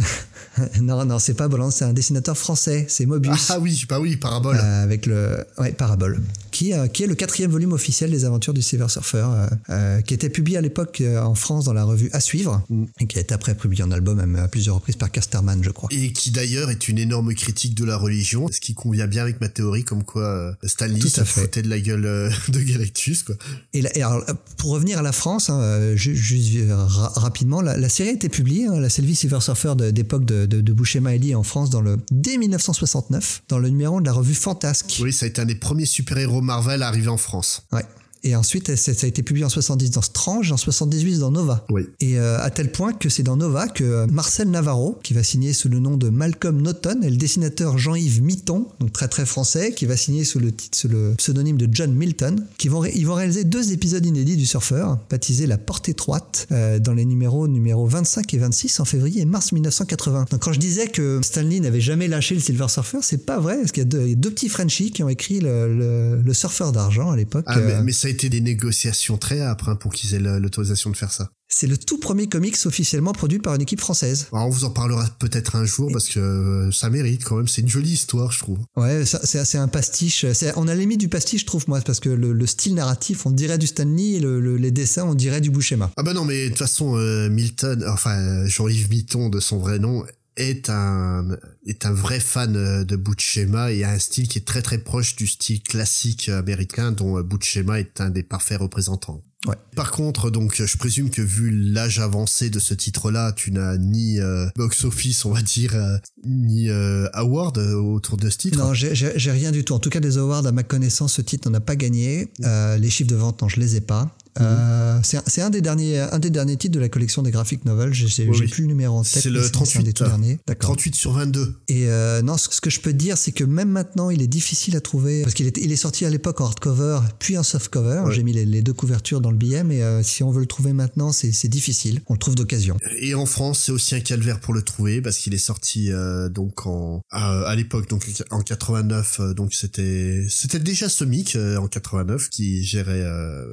non, non, c'est pas Bolland, c'est un dessinateur français, c'est Mobius. Ah oui, bah oui, Parabole. Euh, avec le, ouais, Parabole, qui, euh, qui est le quatrième volume officiel des aventures du Silver Surfer, euh, qui était publié à l'époque en France dans la revue À suivre, Mm. et qui a été après publié en album même à plusieurs reprises par Casterman, je crois. Et qui d'ailleurs est une énorme critique de la religion, ce qui convient bien avec ma théorie comme quoi Stanley se foutait de la gueule de Galactus. Quoi. Et, la- et alors, pour revenir à la France, hein, ju- juste ra- rapidement, la, la série a été publiée, hein, la Sylvie Silver Surfer de- d'époque de, de, de en France dans le, dès 1969, dans le numéro de la revue Fantasque. Oui, ça a été un des premiers super-héros Marvel à arriver en France. Ouais. Et ensuite, ça a été publié en 70 dans Strange, en 78 dans Nova. Oui. Et euh, à tel point que c'est dans Nova que euh, Marcel Navarro, qui va signer sous le nom de Malcolm Naughton, et le dessinateur Jean-Yves Mitton, donc très très français, qui va signer sous le, titre, sous le pseudonyme de John Milton, qui vont, ils vont réaliser deux épisodes inédits du Surfer, baptisés La Porte étroite, euh, dans les numéros numéros 25 et 26 en février et mars 1980. Donc quand je disais que Stanley n'avait jamais lâché le Silver Surfer, c'est pas vrai, parce qu'il y a deux, il y a deux petits Frenchies qui ont écrit le, le, le Surfer d'argent à l'époque. Ah, mais, euh, mais ça a été des négociations très âpres hein, pour qu'ils aient la- l'autorisation de faire ça. C'est le tout premier comics officiellement produit par une équipe française. Alors, on vous en parlera peut-être un jour parce que euh, ça mérite quand même. C'est une jolie histoire, je trouve. Ouais, c'est un pastiche. On a les du pastiche, je trouve, moi, parce que le, le style narratif, on dirait du Stanley, et le- le- les dessins, on dirait du Bouchema. Ah bah non, mais de toute façon, euh, Milton, enfin euh, Jean-Yves Mitton de son vrai nom, est un est un vrai fan euh, de Buscema et a un style qui est très très proche du style classique américain dont euh, Buscema est un des parfaits représentants. Ouais. Par contre, donc, je présume que vu l'âge avancé de ce titre-là, tu n'as ni euh, box-office, on va dire, euh, ni euh, award autour de ce titre. Non, j'ai- rien du tout. En tout cas, des awards, à ma connaissance, ce titre n'en a pas gagné. Les chiffres de vente, non, je les ai pas. Euh, c'est un- des derniers, un des derniers titres de la collection des graphic novels. J'ai Oui, plus le numéro en tête. C'est le un des 38, tout derniers. D'accord. 38 sur 22. Et euh, non, ce ce que je peux te dire, c'est que même maintenant, il est difficile à trouver parce qu'il est, il est sorti à l'époque en hardcover, puis en softcover. Ouais. J'ai mis les, les deux couvertures dans le billet, mais euh, si on veut le trouver maintenant, c'est difficile. On le trouve d'occasion. Et en France, c'est aussi un calvaire pour le trouver parce qu'il est sorti donc en à, l'époque donc en 89 euh, donc c'était c'était déjà Semic en 89 qui gérait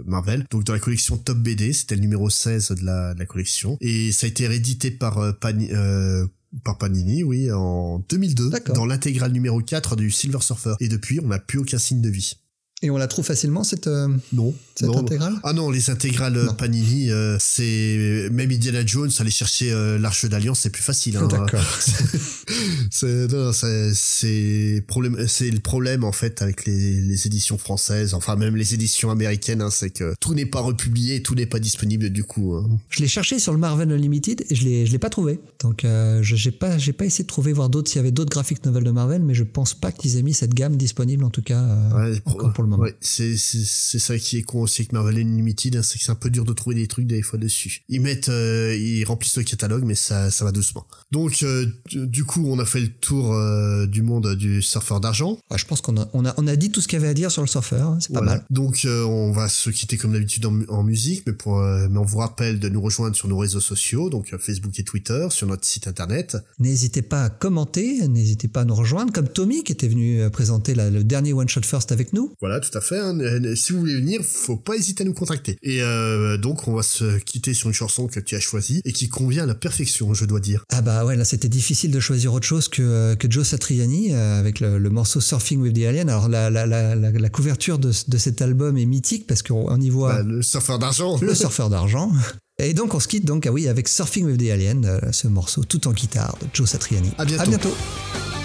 Marvel. Donc dans la collection Top BD, c'était le numéro 16 de la, de la collection et ça a été réédité par euh, Pani- euh, par Panini, oui, en 2002, D'accord. dans l'intégrale numéro 4 du Silver Surfer. Et depuis, on n'a plus aucun signe de vie. Et on la trouve facilement cette, euh, Non. cette non. intégrale? Ah non, les intégrales euh, Non. Panini, euh, c'est même Indiana Jones, aller chercher euh, l'Arche d'Alliance, c'est plus facile. Hein. D'accord. c'est problème, c'est le problème en fait avec les, les éditions françaises, enfin même les éditions américaines, hein, c'est que tout n'est pas republié, tout n'est pas disponible du coup. hein. Je l'ai cherché sur le Marvel Unlimited et je l'ai, je l'ai pas trouvé. Donc, euh, je j'ai pas, j'ai pas essayé de trouver voir d'autres s'il y avait d'autres graphic novels de Marvel, mais je pense pas qu'ils aient mis cette gamme disponible en tout cas Ouais, encore pour le moment. ouais, c'est ça qui est con aussi avec Marvel Unlimited, hein, c'est que c'est un peu dur de trouver des trucs des fois dessus. Ils mettent, euh, ils remplissent le catalogue, mais ça ça va doucement. Donc euh, du coup, on a fait le tour euh, du monde du surfeur d'argent. Ouais, je pense qu'on a, on a, on a dit tout ce qu'il y avait à dire sur le surfer. hein, c'est pas mal. Donc on va se quitter comme d'habitude en, mu- en musique, mais pour mais on vous rappelle de nous rejoindre sur nos réseaux sociaux, donc Facebook et Twitter, sur notre site internet. N'hésitez pas à commenter, n'hésitez pas à nous rejoindre, comme Tommy qui était venu présenter la- le dernier One Shot First avec nous. Voilà, tout à fait. hein. Euh, Si vous voulez venir, faut pas hésiter à nous contacter. Et euh, donc on va se quitter sur une chanson que tu as choisie et qui convient à la perfection, je dois dire. Ah bah ouais, là c'était difficile de choisir autre chose que, euh, que Joe Satriani euh, avec le, le morceau Surfing with the Alien. Alors la, la, la, la, couverture de, de cet album est mythique parce qu'on on y voit Bah, le surfeur d'argent. le surfeur d'argent. Et donc on se quitte donc ah oui avec Surfing with the Alien, euh, ce morceau tout en guitare de Joe Satriani. À bientôt. À bientôt.